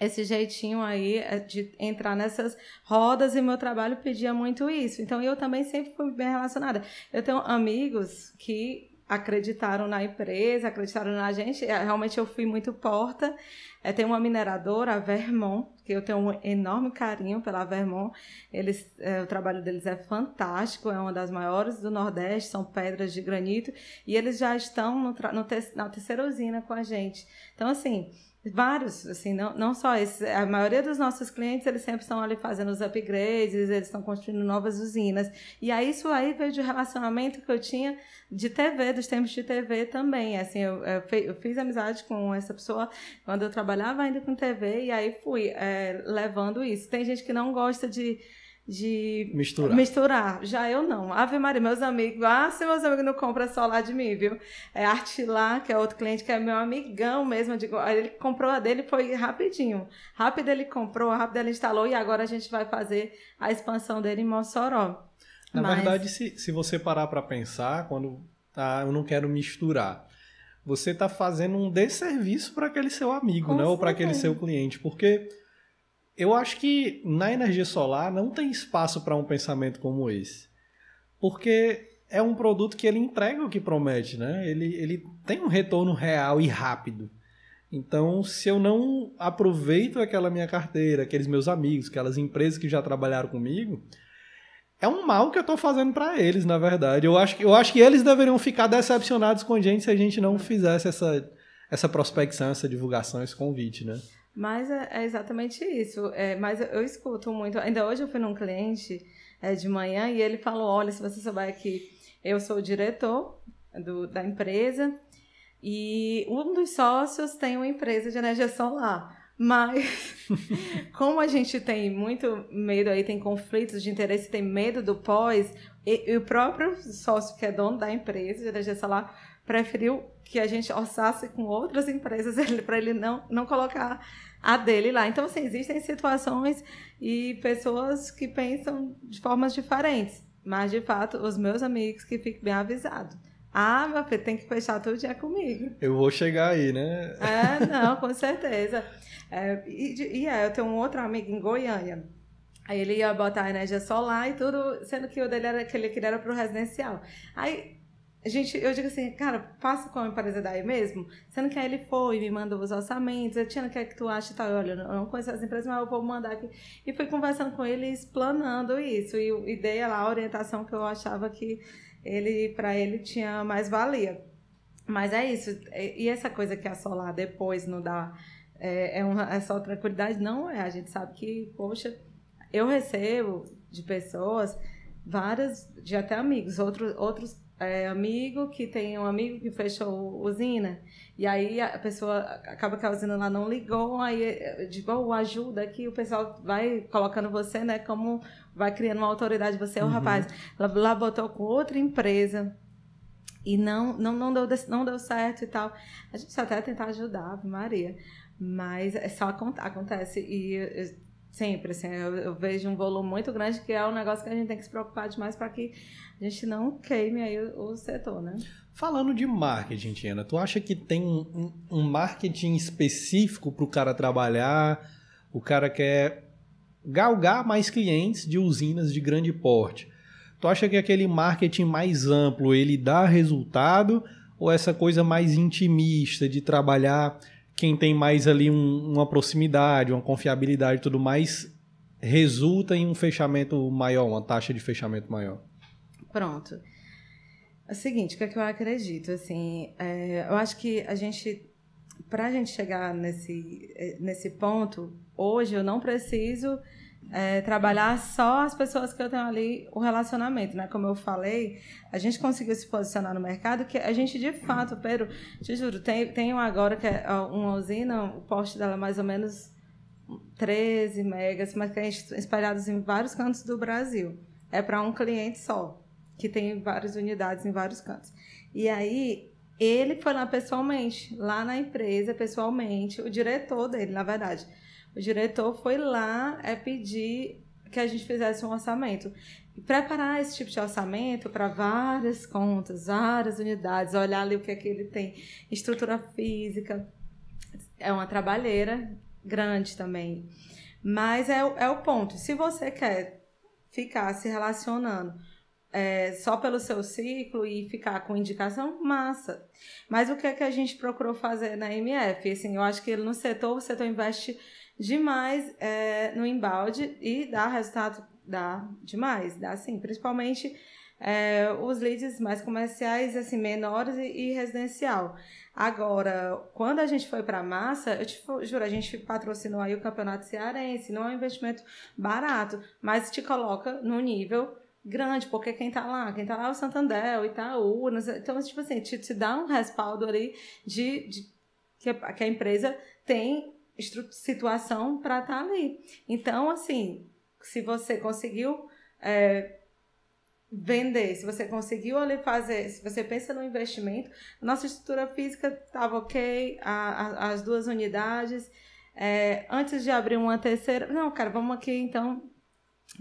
esse jeitinho aí é, de entrar nessas rodas e meu trabalho pedia muito isso. Então, eu também sempre fui bem relacionada. Eu tenho amigos que acreditaram na empresa, acreditaram na gente. É, realmente eu fui muito porta. É, tem uma mineradora, a Vermont, que eu tenho um enorme carinho pela Vermont. Eles, é, o trabalho deles é fantástico, é uma das maiores do Nordeste, são pedras de granito, e eles já estão no, no te, na terceira usina com a gente. Então, assim, Vários, assim, não, não só. A maioria dos nossos clientes, eles sempre estão ali fazendo os upgrades, eles estão construindo novas usinas. E aí, isso aí veio de relacionamento que eu tinha de TV, dos tempos de TV também. Assim, eu, eu, eu fiz amizade com essa pessoa quando eu trabalhava ainda com TV, e aí fui é, levando isso. Tem gente que não gosta de de misturar. misturar. Já eu não. Ave Maria, meus amigos, ah, se meus amigos não compram só lá de mim, viu? É Artilá, que é outro cliente que é meu amigão mesmo. Digo, ele comprou a dele, foi rapidinho. Rápido ele comprou, rápido ele instalou e agora a gente vai fazer a expansão dele em Mossoró. Na Mas... verdade, se, se você parar para pensar, quando ah, eu não quero misturar, você está fazendo um desserviço para aquele seu amigo, Com né? Ou para aquele seu cliente, porque eu acho que na energia solar não tem espaço para um pensamento como esse. porque é um produto que ele entrega o que promete, né? Ele, ele tem um retorno real e rápido. Então, se eu não aproveito aquela minha carteira, aqueles meus amigos, aquelas empresas que já trabalharam comigo, é um mal que eu estou fazendo para eles, na verdade. Eu acho, que, eu acho que eles deveriam ficar decepcionados com a gente se a gente não fizesse essa, essa prospecção, essa divulgação, esse convite, né? Mas é, é exatamente isso. É, mas eu, escuto muito. Ainda hoje eu fui num cliente é, de manhã e ele falou: olha, se você souber que eu sou o diretor do, da empresa e um dos sócios tem uma empresa de energia solar. Mas, <laughs> como a gente tem muito medo aí, tem conflitos de interesse, tem medo do pós, e, e o próprio sócio que é dono da empresa de energia solar preferiu que a gente orçasse com outras empresas <laughs> para ele não, não colocar a dele lá. Então, assim, existem situações e pessoas que pensam de formas diferentes. Mas, de fato, os meus amigos que fiquem bem avisados. Ah, meu filho, tem que fechar todo dia comigo. Eu vou chegar aí, né? É, não, com certeza. É, e, e é, eu tenho um outro amigo em Goiânia. Aí ele ia botar energia solar e tudo, sendo que o dele era que ele queria era pro residencial. Aí a gente, eu digo assim, cara, passa com a empresa daí mesmo. Sendo que aí ele foi, me mandou os orçamentos, eu tinha que é que tu acha e tal. Olha, eu não conheço as empresas, mas eu vou mandar aqui. E fui conversando com ele, explanando isso. E, e dei lá a orientação que eu achava que ele, para ele, tinha mais valia. Mas é isso. E essa coisa que a Solar depois não dá. É, é, uma, é só tranquilidade? Não é. A gente sabe que, poxa, eu recebo de pessoas várias, de até amigos, outros, outros é, amigo que tem um amigo que fechou usina e aí a pessoa acaba que a usina lá não ligou aí digo oh, ajuda aqui o pessoal vai colocando você né como vai criando uma autoridade você é o uhum. rapaz lá, lá botou com outra empresa e não não não deu não deu certo e tal a gente até tentar ajudar Maria mas é só acontece e Sempre, assim, eu, eu, vejo um volume muito grande que é um negócio que a gente tem que se preocupar demais para que a gente não queime aí o, o, setor, né? Falando de marketing, Tiana, tu acha que tem um, um marketing específico para o cara trabalhar? O cara quer galgar mais clientes de usinas de grande porte. Tu acha que aquele marketing mais amplo ele dá resultado ou essa coisa mais intimista de trabalhar quem tem mais ali um, uma proximidade, uma confiabilidade e tudo mais, resulta em um fechamento maior, uma taxa de fechamento maior. Pronto. É o seguinte, o que, é que eu acredito? Assim, é, eu acho que a gente, para a gente chegar nesse, é, nesse ponto, hoje eu não preciso é, trabalhar só as pessoas que eu tenho ali o relacionamento, né? Como eu falei, a gente conseguiu se posicionar no mercado que a gente de fato, Pedro, te juro, tem, tem agora que é uma usina, o poste dela é mais ou menos 13 megas, mas que é espalhados em vários cantos do Brasil. É para um cliente só, que tem várias unidades em vários cantos. E aí ele foi lá pessoalmente, lá na empresa, pessoalmente, o diretor dele, na verdade o diretor foi lá é, pedir que a gente fizesse um orçamento. E preparar esse tipo de orçamento para várias contas, várias unidades, olhar ali o que é que ele tem, estrutura física. É uma trabalheira grande também. Mas é, é o ponto. Se você quer ficar se relacionando é, só pelo seu ciclo e ficar com indicação, massa. Mas o que é que a gente procurou fazer na MF? Assim, eu acho que no setor, o setor investe demais é, no embalde e dá resultado, dá demais, dá sim, principalmente é, os leads mais comerciais, assim, menores e, e, residencial. Agora, quando a gente foi para massa, eu te juro, a gente patrocinou aí o Campeonato Cearense, não é um investimento barato, mas te coloca no nível grande, porque quem tá lá, quem tá lá é o Santander, o Itaú, então, tipo assim, te, te dá um respaldo ali de, de que, que a empresa tem situação para estar tá ali. Então, assim, se você conseguiu é, vender, se você conseguiu ali fazer, se você pensa no investimento, nossa estrutura física estava ok, a, a, as duas unidades. É, antes de abrir uma terceira, não, cara, vamos aqui então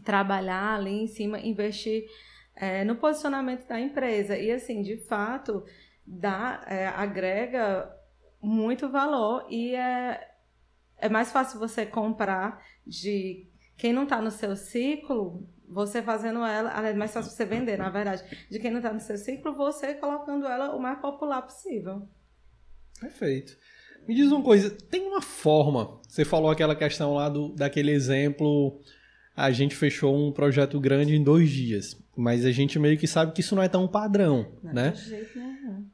trabalhar ali em cima, investir é, no posicionamento da empresa. E assim, de fato, dá, é, agrega muito valor e é, é mais fácil você comprar de quem não está no seu ciclo você fazendo ela, é mais fácil você vender, na verdade, de quem não está no seu ciclo, você colocando ela o mais popular possível. Perfeito. Me diz uma coisa, tem uma forma, você falou aquela questão lá do, daquele exemplo, a gente fechou um projeto grande em dois dias, mas a gente meio que sabe que isso não é tão padrão, não, né? De jeito nenhum.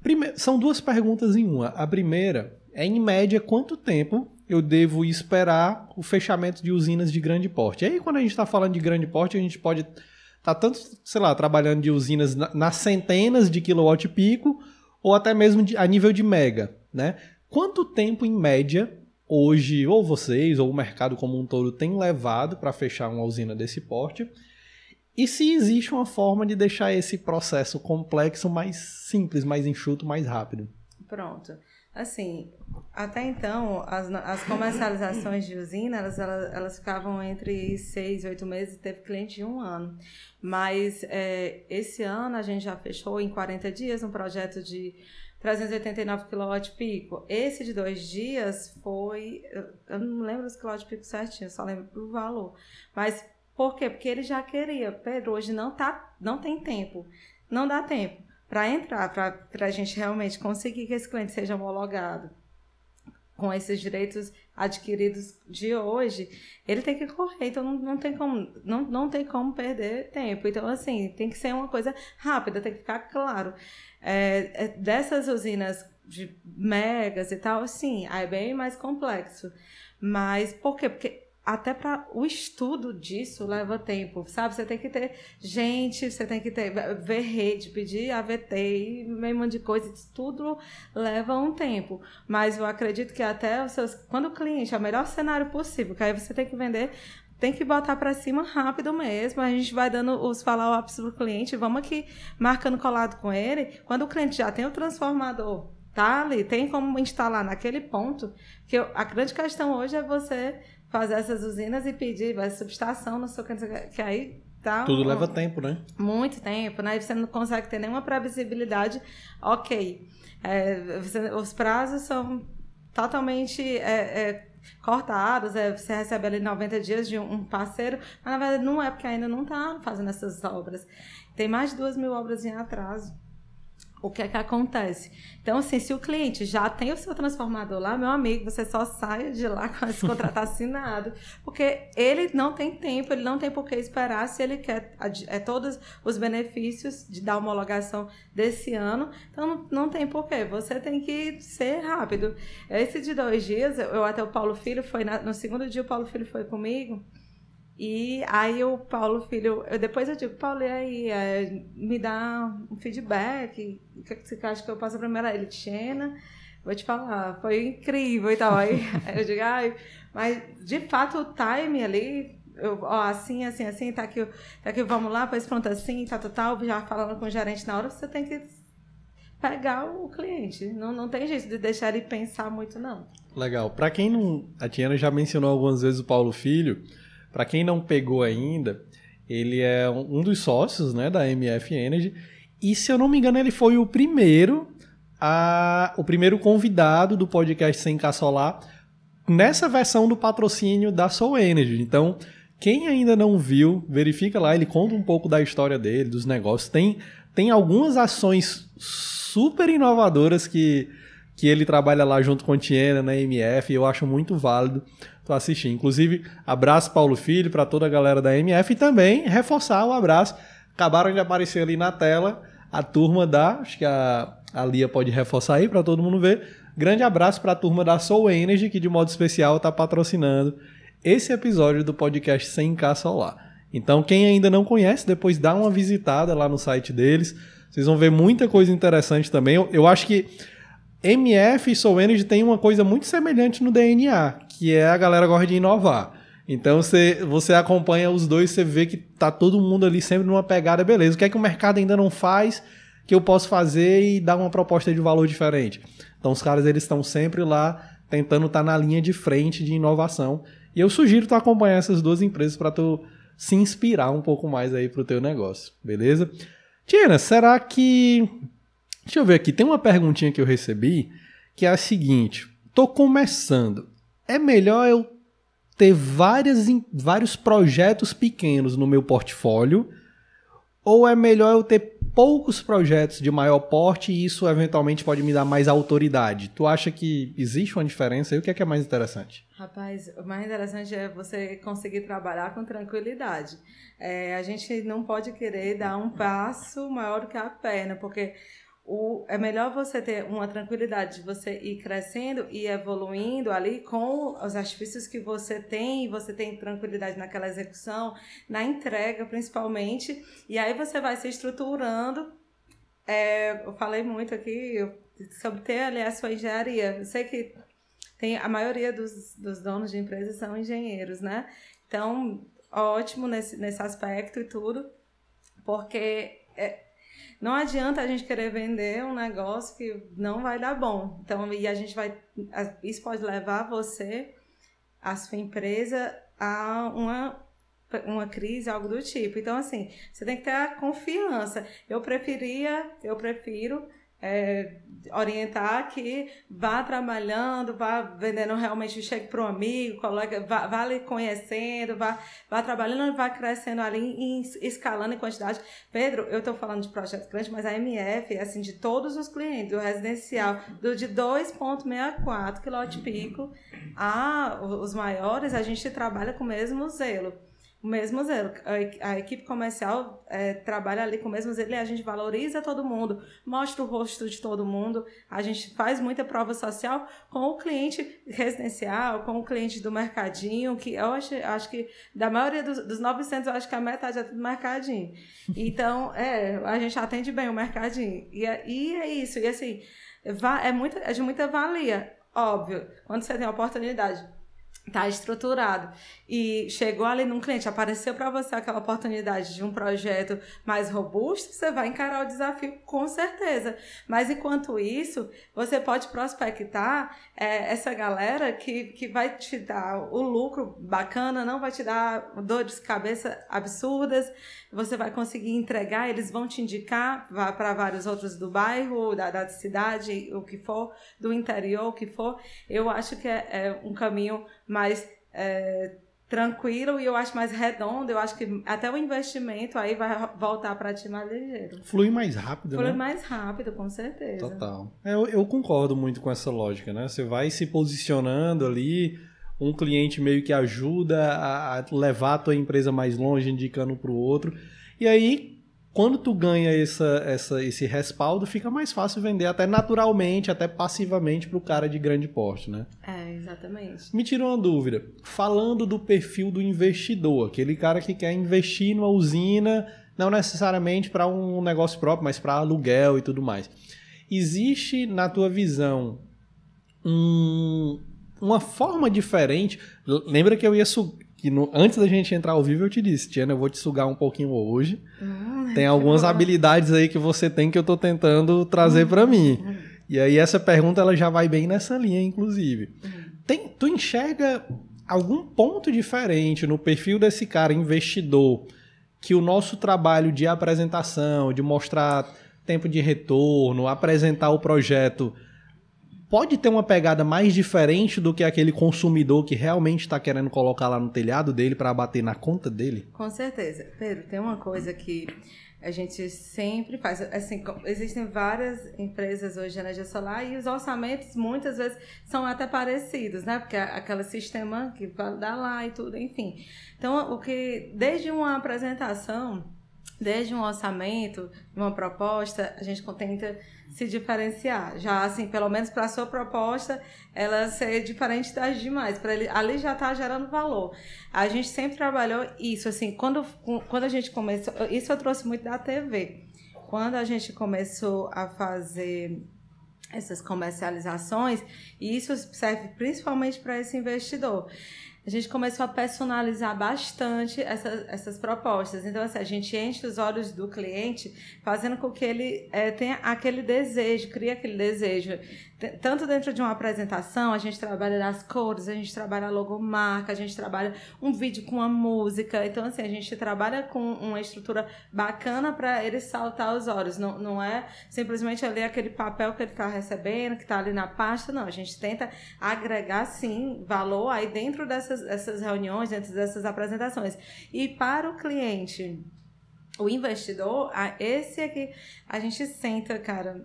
Primeiro, são duas perguntas em uma. A primeira é, em média, quanto tempo eu devo esperar o fechamento de usinas de grande porte? E aí, quando a gente está falando de grande porte, a gente pode estar tá tanto, sei lá, trabalhando de usinas nas centenas de quilowatt-pico ou até mesmo de, a nível de mega, né? Quanto tempo, em média, hoje, ou vocês, ou o mercado como um todo, tem levado para fechar uma usina desse porte? E se existe uma forma de deixar esse processo complexo mais simples, mais enxuto, mais rápido? Pronto. Assim, até então, as, as comercializações de usina, elas, elas, elas ficavam entre seis oito meses, teve cliente de um ano. Mas é, esse ano a gente já fechou em 40 dias um projeto de 389 kW-pico. Esse de dois dias foi. Eu não lembro os kW-pico certinho, só lembro do valor. Mas por quê? Porque ele já queria. Pedro, hoje não, tá, não tem tempo. Não dá tempo para entrar, para a gente realmente conseguir que esse cliente seja homologado com esses direitos adquiridos de hoje, ele tem que correr, então não, não, tem como, não, não tem como perder tempo. Então, assim, tem que ser uma coisa rápida, tem que ficar claro. É, é, dessas usinas de megas e tal, sim, é bem mais complexo. Mas por quê? Porque até para o estudo disso leva tempo, sabe? Você tem que ter gente, você tem que ter ver rede, pedir AVT meio de coisa, tudo leva um tempo. Mas eu acredito que até os seus, quando o cliente é o melhor cenário possível, que aí você tem que vender tem que botar para cima rápido mesmo. A gente vai dando os follow-ups pro cliente, vamos aqui marcando colado com ele. Quando o cliente já tem o transformador, tá ali, tem como instalar naquele ponto, que eu, a grande questão hoje é você fazer essas usinas e pedir vai, subestação, não sei o que, que aí tá. Tudo um, leva tempo, né? Muito tempo, né? Você não consegue ter nenhuma previsibilidade. Ok. É, você, os prazos são totalmente é, é, cortados, é, você recebe ali 90 dias de um parceiro, mas na verdade não é porque ainda não está fazendo essas obras. Tem mais de duas mil obras em atraso o que é que acontece? Então, assim, se o cliente já tem o seu transformador lá, meu amigo, você só sai de lá com esse contrato <laughs> assinado, porque ele não tem tempo, ele não tem por que esperar se ele quer é, todos os benefícios de dar homologação desse ano, então não, não tem porquê, você tem que ser rápido. Esse de dois dias, eu até o Paulo Filho foi, na, no segundo dia o Paulo Filho foi comigo, e aí o Paulo Filho, eu, depois eu digo, Paulo, e aí, é, me dá um feedback, o que, que você acha que eu passo a primeira? Ele, Tiena, vou te falar, foi incrível e tal. <laughs> Aí eu digo, ai, mas de fato o time ali, eu, ó, assim, assim, assim, tá aqui, tá aqui, vamos lá, pois pronto, assim, tá total, já falando com o gerente na hora, você tem que pegar o cliente. Não, não tem jeito de deixar ele pensar muito, não. Legal. Para quem não. A Tiana já mencionou algumas vezes o Paulo Filho. Para quem não pegou ainda, ele é um dos sócios né, da MF Energy. E se eu não me engano, ele foi o primeiro a, o primeiro convidado do podcast Sem Solar nessa versão do patrocínio da Soul Energy. Então, quem ainda não viu, verifica lá, ele conta um pouco da história dele, dos negócios. Tem, tem algumas ações super inovadoras que, que ele trabalha lá junto com a Tiena na MF, e eu acho muito válido tu assistir. Inclusive, abraço Paulo Filho para toda a galera da MF e também reforçar o abraço. Acabaram de aparecer ali na tela a turma da, acho que a, a Lia pode reforçar aí para todo mundo ver. Grande abraço para a turma da Soul Energy que de modo especial está patrocinando esse episódio do podcast 100K Solar. Então, quem ainda não conhece, depois dá uma visitada lá no site deles. Vocês vão ver muita coisa interessante também. Eu, eu acho que MF e Soul Energy tem uma coisa muito semelhante no DNA, que é a galera gosta de inovar. Então você, você acompanha os dois, você vê que tá todo mundo ali sempre numa pegada, beleza. O que é que o mercado ainda não faz que eu posso fazer e dar uma proposta de valor diferente? Então os caras eles estão sempre lá tentando estar tá na linha de frente de inovação. E eu sugiro tu acompanhar essas duas empresas para tu se inspirar um pouco mais aí pro teu negócio, beleza? Tina, será que Deixa eu ver aqui, tem uma perguntinha que eu recebi que é a seguinte: tô começando é melhor eu ter várias, vários projetos pequenos no meu portfólio? Ou é melhor eu ter poucos projetos de maior porte e isso eventualmente pode me dar mais autoridade? Tu acha que existe uma diferença e o que é, que é mais interessante? Rapaz, o mais interessante é você conseguir trabalhar com tranquilidade. É, a gente não pode querer dar um passo maior do que a perna, porque o, é melhor você ter uma tranquilidade de você ir crescendo e evoluindo ali com os artifícios que você tem, você tem tranquilidade naquela execução, na entrega principalmente, e aí você vai se estruturando. É, eu falei muito aqui sobre ter ali a sua engenharia. Eu sei que tem a maioria dos, dos donos de empresas são engenheiros, né? Então, ótimo nesse, nesse aspecto e tudo, porque é, não adianta a gente querer vender um negócio que não vai dar bom. Então, e a gente vai. Isso pode levar você, a sua empresa, a uma, uma crise, algo do tipo. Então, assim, você tem que ter a confiança. Eu preferia, eu prefiro é, orientar que vá trabalhando, vá vendendo realmente, chegue para um amigo, colega, vá, vá lhe conhecendo, vá, vá trabalhando, vá crescendo ali, em, escalando em quantidade. Pedro, eu estou falando de projetos grandes, mas a MF, assim, de todos os clientes, do residencial, do de 2,64 quilowatt pico, a os maiores, a gente trabalha com o mesmo zelo o mesmo zelo. A, equipe comercial é, trabalha ali com o mesmo zelo e a gente valoriza todo mundo, mostra o rosto de todo mundo, a gente faz muita prova social com o cliente residencial, com o cliente do mercadinho, que eu acho, acho que da maioria dos, dos 900, eu acho que a metade é tudo mercadinho. Então, é, a gente atende bem o mercadinho. E é, e é isso, e assim, é, muita, é de muita valia. Óbvio, quando você tem a oportunidade tá estruturado e chegou ali num cliente, apareceu para você aquela oportunidade de um projeto mais robusto, você vai encarar o desafio com certeza. Mas enquanto isso, você pode prospectar é, essa galera que, que vai te dar o lucro bacana, não vai te dar dores de cabeça absurdas, você vai conseguir entregar, eles vão te indicar para vários outros do bairro, da, da cidade, o que for, do interior, o que for. Eu acho que é, é um caminho mais é, tranquilo e eu acho mais redondo. Eu acho que até o investimento aí vai voltar para ti mais ligeiro. Flui mais rápido, Flui né? mais rápido, com certeza. Total. É, eu, eu concordo muito com essa lógica, né? Você vai se posicionando ali um cliente meio que ajuda a levar a tua empresa mais longe, indicando para o outro. E aí, quando tu ganha essa, essa, esse respaldo, fica mais fácil vender até naturalmente, até passivamente para o cara de grande porte, né? É, exatamente. Me tira uma dúvida. Falando do perfil do investidor, aquele cara que quer investir numa usina, não necessariamente para um negócio próprio, mas para aluguel e tudo mais. Existe, na tua visão, um, uma forma diferente. Lembra que eu ia que no, antes da gente entrar ao vivo eu te disse, Tiana, eu vou te sugar um pouquinho hoje. Hum, tem algumas bom. habilidades aí que você tem que eu tô tentando trazer hum, para mim. Hum. E aí essa pergunta ela já vai bem nessa linha, inclusive. Hum. Tem, tu enxerga algum ponto diferente no perfil desse cara investidor que o nosso trabalho de apresentação, de mostrar tempo de retorno, apresentar o projeto pode ter uma pegada mais diferente do que aquele consumidor que realmente está querendo colocar lá no telhado dele para bater na conta dele? Com certeza. Pedro, tem uma coisa que a gente sempre faz. Assim, existem várias empresas hoje de energia solar e os orçamentos muitas vezes são até parecidos, né? Porque é aquele sistema que vai dar lá e tudo, enfim. Então, o que desde uma apresentação, desde um orçamento, uma proposta, a gente tenta se diferenciar. Já assim, pelo menos para a sua proposta, ela ser diferente das demais, para ele ali já está gerando valor. A gente sempre trabalhou isso assim, quando quando a gente começou, isso eu trouxe muito da TV. Quando a gente começou a fazer essas comercializações, isso serve principalmente para esse investidor a gente começou a personalizar bastante essa, essas propostas. Então, assim, a gente enche os olhos do cliente, fazendo com que ele é, tenha aquele desejo, crie aquele desejo. Tanto dentro de uma apresentação, a gente trabalha as cores, a gente trabalha a logomarca, a gente trabalha um vídeo com a música. Então, assim, a gente trabalha com uma estrutura bacana para ele saltar os olhos. Não, não é simplesmente ali aquele papel que ele está recebendo, que está ali na pasta, não. A gente tenta agregar, sim, valor aí dentro dessas, dessas reuniões, dentro dessas apresentações. E para o cliente, o investidor, esse é que a gente senta, cara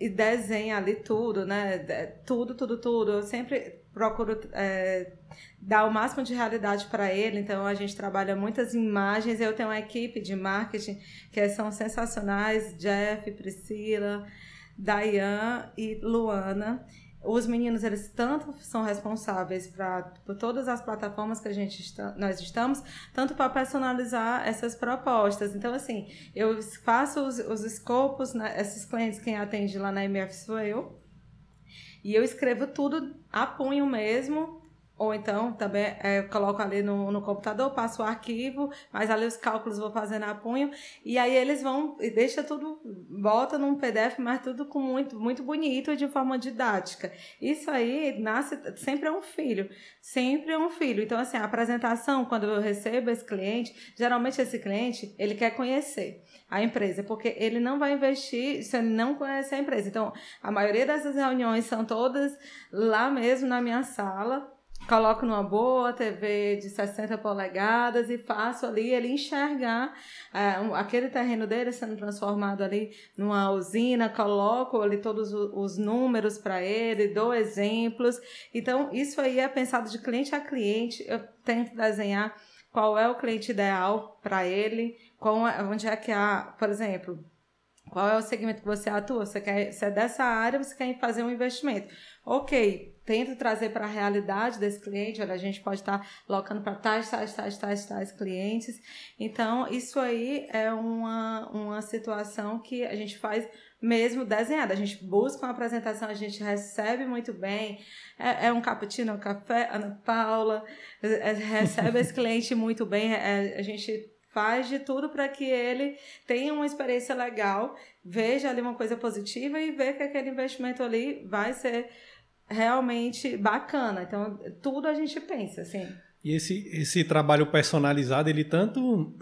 e, desenha ali tudo, né? Tudo, tudo, tudo. Eu sempre procuro é, dar o máximo de realidade para ele, então a gente trabalha muitas imagens. Eu tenho uma equipe de marketing que são sensacionais: Jeff, Priscila, Dayan e Luana os meninos eles tanto são responsáveis para por todas as plataformas que a gente está, nós estamos, tanto para personalizar essas propostas. Então assim, eu faço os, os escopos, né, esses clientes quem atende lá na MF sou eu. E eu escrevo tudo a punho mesmo, ou então também é, coloco ali no, no computador, passo o arquivo, mas ali os cálculos vou fazendo a punho. E aí eles vão e deixa tudo, bota num PDF, mas tudo com muito, muito bonito e de forma didática. Isso aí nasce, sempre é um filho. Sempre é um filho. Então, assim, a apresentação, quando eu recebo esse cliente, geralmente esse cliente, ele quer conhecer a empresa, porque ele não vai investir se ele não conhece a empresa. Então, a maioria dessas reuniões são todas lá mesmo na minha sala coloco numa boa TV de 60 polegadas e faço ali ele enxergar é, aquele terreno dele sendo transformado ali numa usina, coloco ali todos os números para ele, dou exemplos. Então, isso aí é pensado de cliente a cliente. Eu tento desenhar qual é o cliente ideal para ele, qual, onde é que há, por exemplo, qual é o segmento que você atua? Você quer, você é dessa área, você quer fazer um investimento. Ok, tento trazer para a realidade desse cliente, olha, a gente pode estar tá locando para tais, tais, tais, tais, tais clientes. Então, isso aí é uma, uma situação que a gente faz mesmo desenhada. A gente busca uma apresentação, a gente recebe muito bem. É, é um cappuccino, um café, Ana Paula, é, recebe esse <laughs> cliente muito bem. É, a gente faz de tudo para que ele tenha uma experiência legal, veja ali uma coisa positiva e veja que aquele investimento ali vai ser realmente bacana. Então, tudo a gente pensa, assim. E esse, esse trabalho personalizado, ele tanto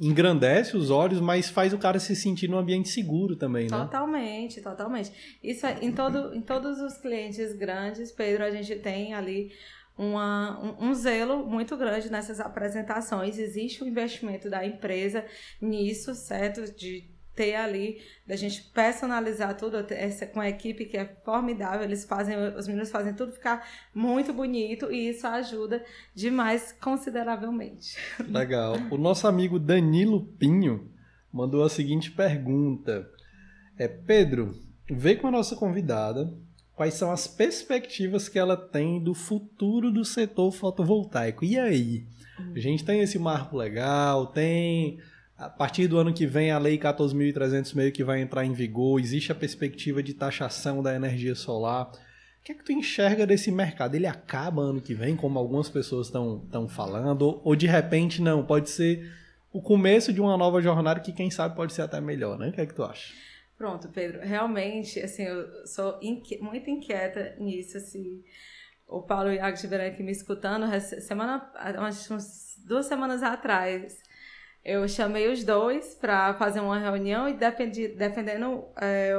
engrandece os olhos, mas faz o cara se sentir num ambiente seguro também, né? Totalmente, totalmente. Isso é, em, todo, em todos os clientes grandes, Pedro, a gente tem ali uma, um, um, zelo muito grande nessas apresentações. Existe o um investimento da empresa nisso, certo? De ter ali, da gente personalizar tudo essa, com a equipe que é formidável. Eles fazem, os meninos fazem tudo ficar muito bonito e isso ajuda demais consideravelmente. <laughs> Legal. O nosso amigo Danilo Pinho mandou a seguinte pergunta: é Pedro, vê com a nossa convidada quais são as perspectivas que ela tem do futuro do setor fotovoltaico. E aí? A gente tem esse marco legal, tem a partir do ano que vem a lei 14.300 meio que vai entrar em vigor, existe a perspectiva de taxação da energia solar. O que é que tu enxerga desse mercado? Ele acaba ano que vem, como algumas pessoas estão falando, ou, de repente não, pode ser o começo de uma nova jornada que quem sabe pode ser até melhor, né? O que é que tu acha? Pronto, Pedro. Realmente, assim, eu sou inqui muito inquieta nisso, assim. O Paulo e o Iago estiveram aqui me escutando semana, umas duas semanas atrás. Eu chamei os dois para fazer uma reunião e defendi, defendendo é,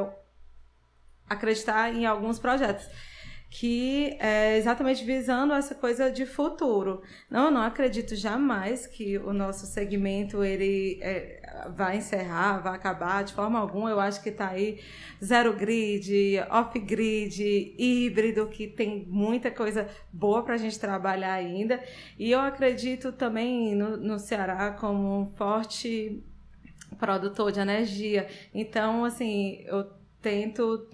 acreditar em alguns projetos que é exatamente visando essa coisa de futuro. Não, eu não acredito jamais que o nosso segmento ele é, vai encerrar, vai acabar de forma alguma. Eu acho que está aí zero grid, off grid, híbrido, que tem muita coisa boa para a gente trabalhar ainda. E eu acredito também no, no Ceará como um forte produtor de energia. Então, assim, eu tento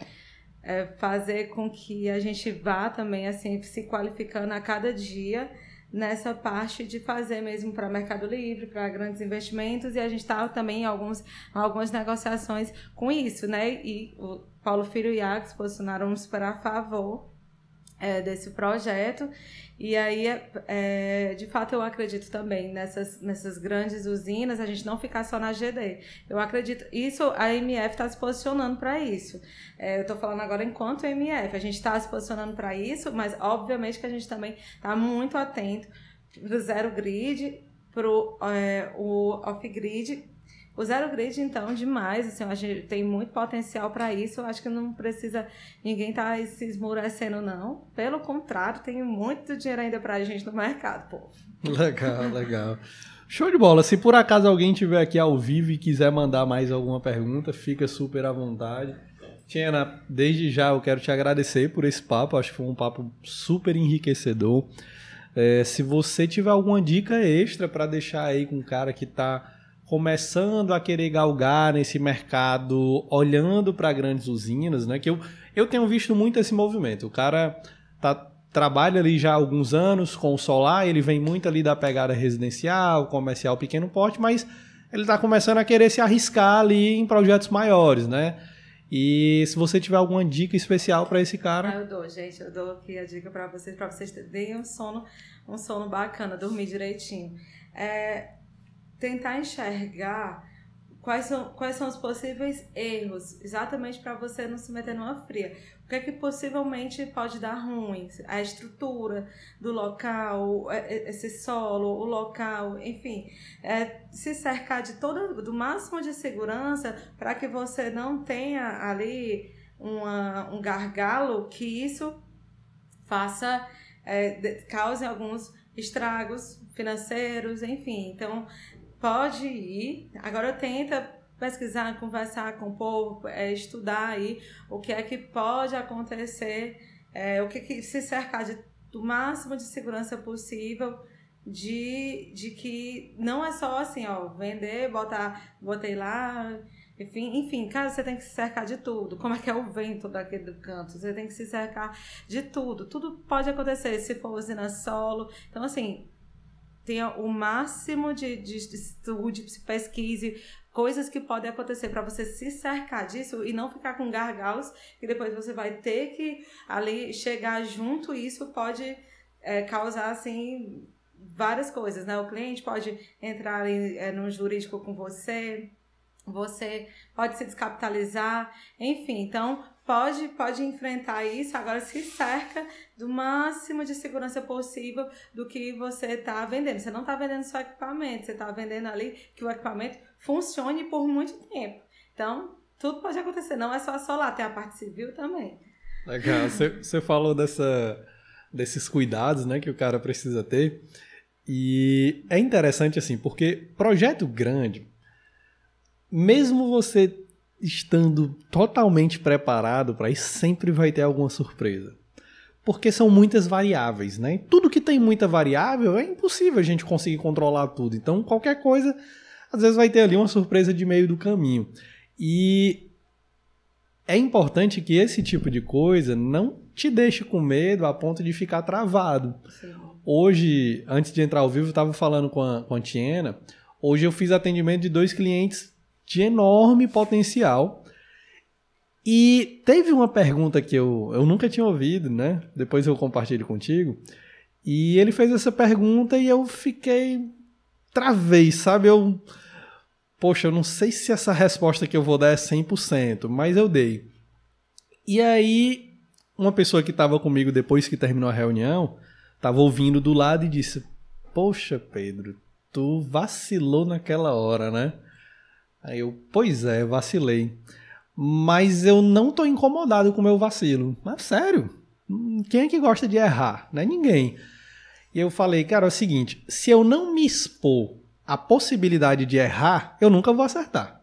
é, fazer com que a gente vá também assim se qualificando a cada dia nessa parte de fazer mesmo para Mercado Livre, para grandes investimentos, e a gente está também em alguns, algumas negociações com isso, né? E o Paulo Filho e Iago se posicionaram super a favor é, desse projeto. E aí, é, de fato, eu acredito também nessas, nessas grandes usinas, a gente não ficar só na GD. Eu acredito, isso a MF está se posicionando para isso. É, eu estou falando agora enquanto MF, a gente está se posicionando para isso, mas obviamente que a gente também está muito atento para o zero grid, para é, o off-grid o zero grid, então, demais. Assim, a gente tem muito potencial para isso. Eu acho que não precisa ninguém estar tá se esmorecendo, não. Pelo contrário, tem muito dinheiro ainda para a gente no mercado, pô. Legal, legal. Show de bola. Se por acaso alguém estiver aqui ao vivo e quiser mandar mais alguma pergunta, fica super à vontade. Tiana, desde já eu quero te agradecer por esse papo. Acho que foi um papo super enriquecedor. É, se você tiver alguma dica extra para deixar aí com o cara que está começando a querer galgar nesse mercado, olhando para grandes usinas, né? Que eu, eu tenho visto muito esse movimento. O cara tá, trabalha ali já há alguns anos com o solar, ele vem muito ali da pegada residencial, comercial, pequeno porte, mas ele está começando a querer se arriscar ali em projetos maiores, né? E se você tiver alguma dica especial para esse cara. Ah, eu dou, gente, eu dou aqui a dica para vocês, para vocês terem um sono, um sono bacana, dormir direitinho. É, tentar enxergar quais são, quais são os possíveis erros, exatamente para você não se meter numa fria. O que é que possivelmente pode dar ruim? A estrutura do local, é, é, esse solo, o local, enfim. É, se cercar de todo, do máximo de segurança para que você não tenha ali uma, um gargalo que isso faça, é, cause alguns estragos financeiros, enfim. Então, pode ir. Agora tenta pesquisar, conversar com o povo, é, estudar aí o que é que pode acontecer, é, o que, que se cercar de, do máximo de segurança possível de, de que não é só assim, ó, vender, botar, botei lá, enfim, enfim, cara, você tem que se cercar de tudo. Como é que é o vento daquele canto? Você tem que se cercar de tudo. Tudo pode acontecer, se for usina solo. Então, assim, tenha o máximo de, de, de estude, pesquise, coisas que podem acontecer para você se cercar disso e não ficar com gargalos que depois você vai ter que ali chegar junto e isso pode é, causar assim várias coisas, né? O cliente pode entrar em, é, no jurídico com você, você pode se descapitalizar, enfim. Então, pode, pode enfrentar isso, agora se cerca do máximo de segurança possível do que você está vendendo. Você não está vendendo só equipamento, você está vendendo ali que o equipamento funcione por muito tempo. Então, tudo pode acontecer, não é só solar, tem a parte civil também. Legal, você, você falou dessa, desses cuidados né, que o cara precisa ter. E é interessante assim, porque projeto grande, mesmo você estando totalmente preparado para isso, sempre vai ter alguma surpresa. Porque são muitas variáveis, né? tudo que tem muita variável é impossível a gente conseguir controlar tudo. Então, qualquer coisa, às vezes vai ter ali uma surpresa de meio do caminho. E é importante que esse tipo de coisa não te deixe com medo a ponto de ficar travado. Sim. Hoje, antes de entrar ao vivo, eu estava falando com a, com a Tiena. Hoje eu fiz atendimento de dois clientes de enorme potencial. E teve uma pergunta que eu, eu nunca tinha ouvido, né? Depois eu compartilho contigo. E ele fez essa pergunta e eu fiquei. Travei, sabe? Eu. Poxa, eu não sei se essa resposta que eu vou dar é 100%, mas eu dei. E aí, uma pessoa que estava comigo depois que terminou a reunião, estava ouvindo do lado e disse: Poxa, Pedro, tu vacilou naquela hora, né? Aí eu, pois é, vacilei. Mas eu não tô incomodado com o meu vacilo. Mas sério, quem é que gosta de errar? Não é ninguém. E eu falei, cara, é o seguinte: se eu não me expor à possibilidade de errar, eu nunca vou acertar.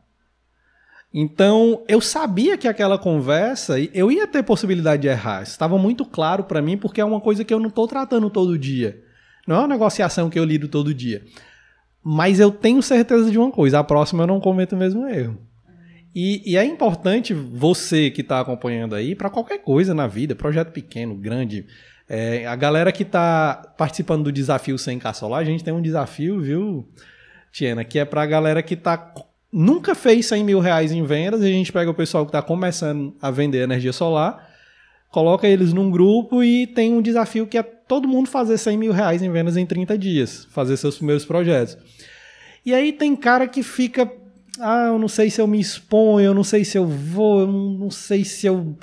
Então, eu sabia que aquela conversa, eu ia ter possibilidade de errar. Estava muito claro para mim, porque é uma coisa que eu não estou tratando todo dia. Não é uma negociação que eu lido todo dia. Mas eu tenho certeza de uma coisa: a próxima eu não cometo o mesmo erro. E, e é importante você que está acompanhando aí, para qualquer coisa na vida, projeto pequeno, grande. É, a galera que está participando do desafio sem caçolar, a gente tem um desafio, viu, Tiena, que é para a galera que tá, nunca fez 100 mil reais em vendas, a gente pega o pessoal que está começando a vender energia solar coloca eles num grupo e tem um desafio que é todo mundo fazer 100 mil reais em vendas em 30 dias, fazer seus primeiros projetos. E aí tem cara que fica, ah, eu não sei se eu me exponho, eu não sei se eu vou, eu não sei se eu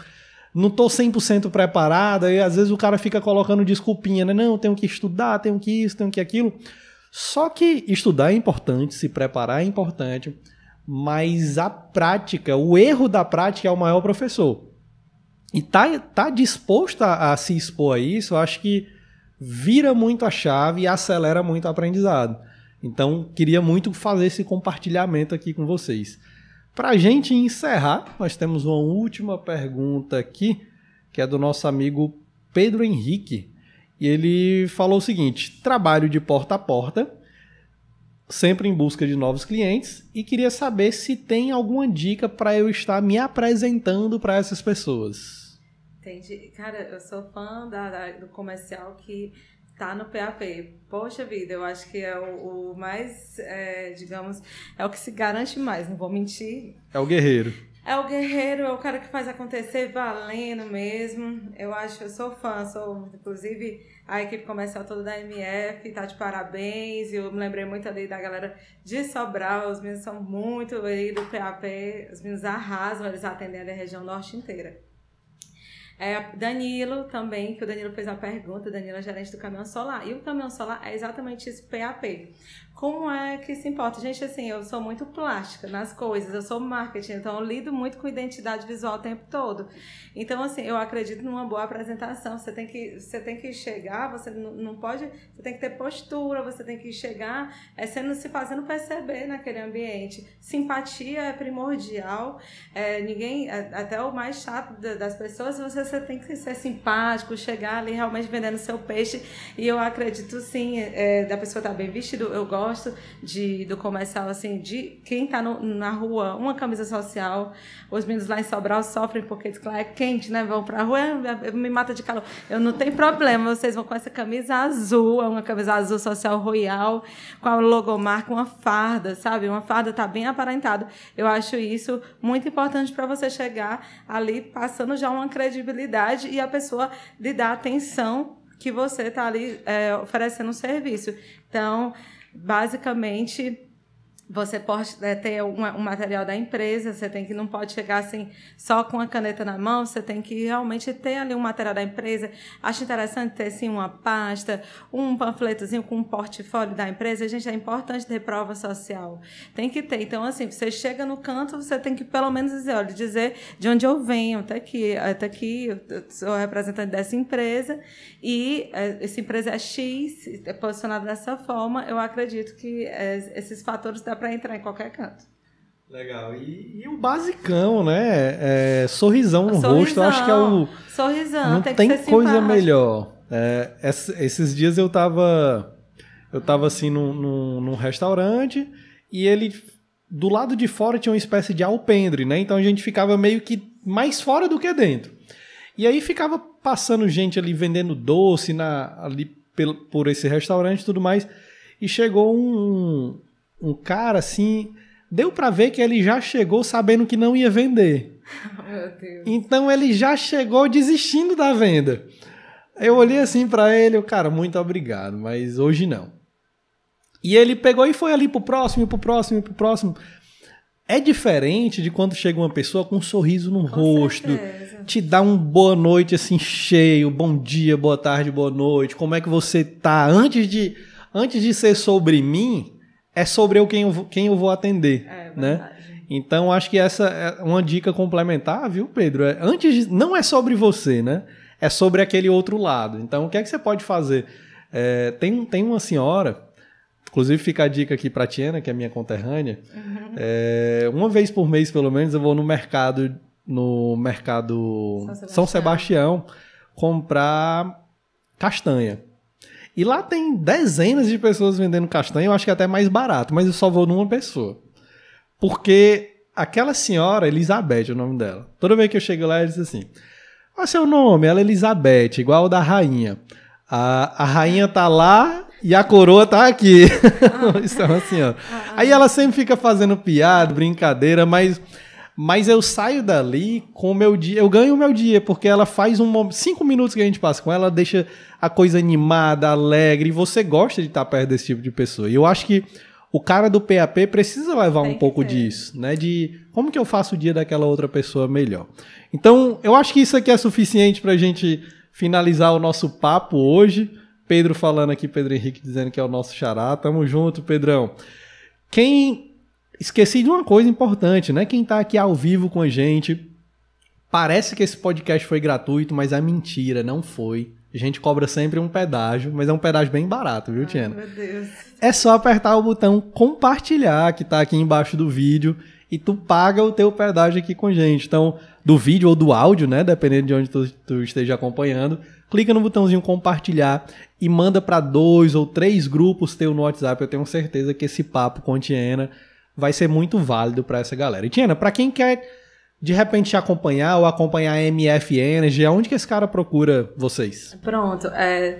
não tô 100% preparado, e às vezes o cara fica colocando desculpinha, né? Não, tenho que estudar, tenho que isso, tenho que aquilo. Só que estudar é importante, se preparar é importante, mas a prática, o erro da prática é o maior professor. E tá, tá disposto a, a se expor a isso, eu acho que vira muito a chave e acelera muito o aprendizado. Então, queria muito fazer esse compartilhamento aqui com vocês. Para a gente encerrar, nós temos uma última pergunta aqui, que é do nosso amigo Pedro Henrique. E ele falou o seguinte: trabalho de porta a porta, sempre em busca de novos clientes, e queria saber se tem alguma dica para eu estar me apresentando para essas pessoas. Entendi. Cara, eu sou fã da, da, do comercial que tá no PAP. Poxa vida, eu acho que é o, o mais, é, digamos, é o que se garante mais, não vou mentir. É o guerreiro. É o guerreiro, é o cara que faz acontecer valendo mesmo. Eu acho, eu sou fã, sou, inclusive, a equipe comercial toda da MF tá de parabéns. Eu me lembrei muito ali da galera de Sobral, os meninos são muito aí do PAP, os meninos arrasam, eles atendem a região norte inteira. É, Danilo também, que o Danilo fez a pergunta, Danilo é gerente do caminhão solar. E o caminhão solar é exatamente isso, PAP. Como é que se importa? Gente, assim, eu sou muito plástica nas coisas, eu sou marketing, então eu lido muito com identidade visual o tempo todo. Então, assim, eu acredito numa boa apresentação. Você tem que, você tem que chegar, você não, pode, você tem que ter postura, você tem que chegar é, sendo, se fazendo perceber naquele ambiente. Simpatia é primordial. É, ninguém, é, até o mais chato das pessoas, você, você tem que ser simpático, chegar ali realmente vendendo seu peixe. E eu acredito sim, é, da pessoa estar tá bem vestido, eu gosto gosto de, do comercial, assim, de quem tá no, na rua, uma camisa social. Os meninos lá em Sobral sofrem porque que lá é quente, né? Vão pra rua, me mata de calor. Eu não tenho problema, vocês vão com essa camisa azul, é uma camisa azul social royal, com a logomarca, uma farda, sabe? Uma farda tá bem aparentada. Eu acho isso muito importante para você chegar ali passando já uma credibilidade e a pessoa lhe dar atenção que você está ali é, oferecendo um serviço. Então, basicamente você pode é, ter um, um, material da empresa, você tem que não pode chegar assim só com a caneta na mão, você tem que realmente ter ali um material da empresa. Acho interessante ter assim uma pasta, um panfletozinho com um portfólio da empresa. Gente, é importante ter prova social. Tem que ter. Então, assim, você chega no canto, você tem que pelo menos dizer, olha, dizer de onde eu venho, até aqui, até aqui, eu sou representante dessa empresa e é, essa empresa é X, é posicionada dessa forma. Eu acredito que é, esses fatores da para entrar em qualquer canto. Legal. E, e o basicão, né? É, sorrisão no sorrisão, rosto, eu acho que é o. Sorrisão, não tem, tem coisa simpático. melhor. É, esses dias eu tava. Eu tava assim num, num, num, restaurante e ele. Do lado de fora tinha uma espécie de alpendre, né? Então a gente ficava meio que mais fora do que dentro. E aí ficava passando gente ali vendendo doce na, ali por, por esse restaurante e tudo mais. E chegou um, um cara assim, deu para ver que ele já chegou sabendo que não ia vender. <laughs> Então ele já chegou desistindo da venda. Eu olhei assim para ele, o cara, muito obrigado, mas hoje não. E ele pegou e foi ali pro próximo, pro próximo, pro próximo. É diferente de quando chega uma pessoa com um sorriso no com rosto, certeza. te dá um boa noite assim cheio, bom dia, boa tarde, boa noite. Como é que você tá antes de antes de ser sobre mim? É sobre eu quem eu, quem eu vou atender, é, né? Então acho que essa é uma dica complementar, viu, Pedro? É, antes de, não é sobre você, né? É sobre aquele outro lado. Então o que é que você pode fazer? É, tem, tem uma senhora, inclusive fica a dica aqui para a Tiana, que é minha conterrânea. Uhum. É, uma vez por mês, pelo menos, eu vou no mercado no mercado São Sebastião, São Sebastião comprar castanha. E lá tem dezenas de pessoas vendendo castanha, eu acho que é até mais barato, mas eu só vou numa pessoa. Porque aquela senhora, Elizabeth é o nome dela. Toda vez que eu chego lá, ela diz assim: Qual é seu nome? Ela é Elizabeth, igual o da rainha. A, a rainha tá lá e a coroa tá aqui. <laughs> Isso é uma senhora. Aí ela sempre fica fazendo piada, brincadeira, mas Mas eu saio dali com o meu dia, eu ganho o meu dia, porque ela faz um cinco minutos que a gente passa com ela, deixa a coisa animada, alegre, e você gosta de estar perto desse tipo de pessoa. E eu acho que o cara do PAP precisa levar Tem um pouco disso, né? De como que eu faço o dia daquela outra pessoa melhor. Então, eu acho que isso aqui é suficiente para a gente finalizar o nosso papo hoje. Pedro falando aqui, Pedro Henrique dizendo que é o nosso xará. Tamo junto, Pedrão. Quem esqueci de uma coisa importante, né? Quem tá aqui ao vivo com a gente, parece que esse podcast foi gratuito, mas é mentira, não foi. A gente cobra sempre um pedágio, mas é um pedágio bem barato, viu, Tiana? Meu Deus. É só apertar o botão compartilhar que tá aqui embaixo do vídeo e tu paga o teu pedágio aqui com a gente. Então, do vídeo ou do áudio, né, dependendo de onde tu, tu esteja acompanhando, clica no botãozinho compartilhar e manda para dois ou três grupos teu no WhatsApp. Eu tenho certeza que esse papo com a Tiana vai ser muito válido para essa galera. E Tiana, para quem quer de repente te acompanhar ou acompanhar a MF Energy, aonde que esse cara procura vocês? Pronto, é,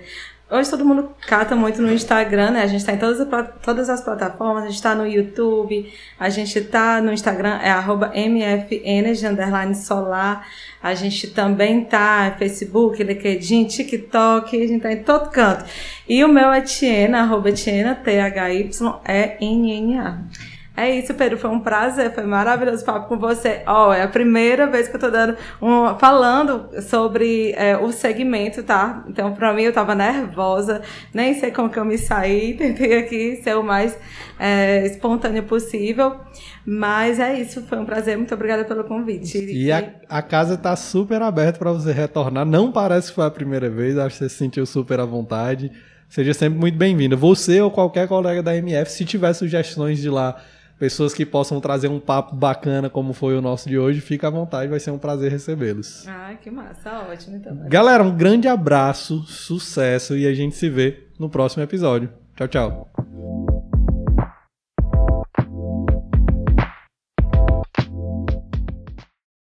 Hoje todo mundo cata muito no Instagram, né? A gente está em todas, todas as plataformas, a gente está no YouTube, a gente está no Instagram, é arroba mfenergy, solar. A gente também tá Facebook, LinkedIn, TikTok, a gente tá em todo canto. E o meu é Tiena, arroba Tiena, T-H-Y-E-N-N-A. É isso, Pedro. Foi um prazer, foi maravilhoso papo com você. Ó, oh, é a primeira vez que eu tô dando um, falando sobre é, o segmento, tá? Então, pra mim, eu tava nervosa, nem sei como que eu me saí, <laughs> tentei aqui ser o mais é, espontâneo possível. Mas é isso, foi um prazer. Muito obrigada pelo convite. E a, a casa tá super aberta para você retornar. Não parece que foi a primeira vez, acho que você se sentiu super à vontade. Seja sempre muito bem-vinda. Você ou qualquer colega da MF, se tiver sugestões de lá pessoas que possam trazer um papo bacana como foi o nosso de hoje, fica à vontade, vai ser um prazer recebê-los. Ah, que massa, ótimo então. Galera, um grande abraço, sucesso e a gente se vê no próximo episódio. Tchau, tchau.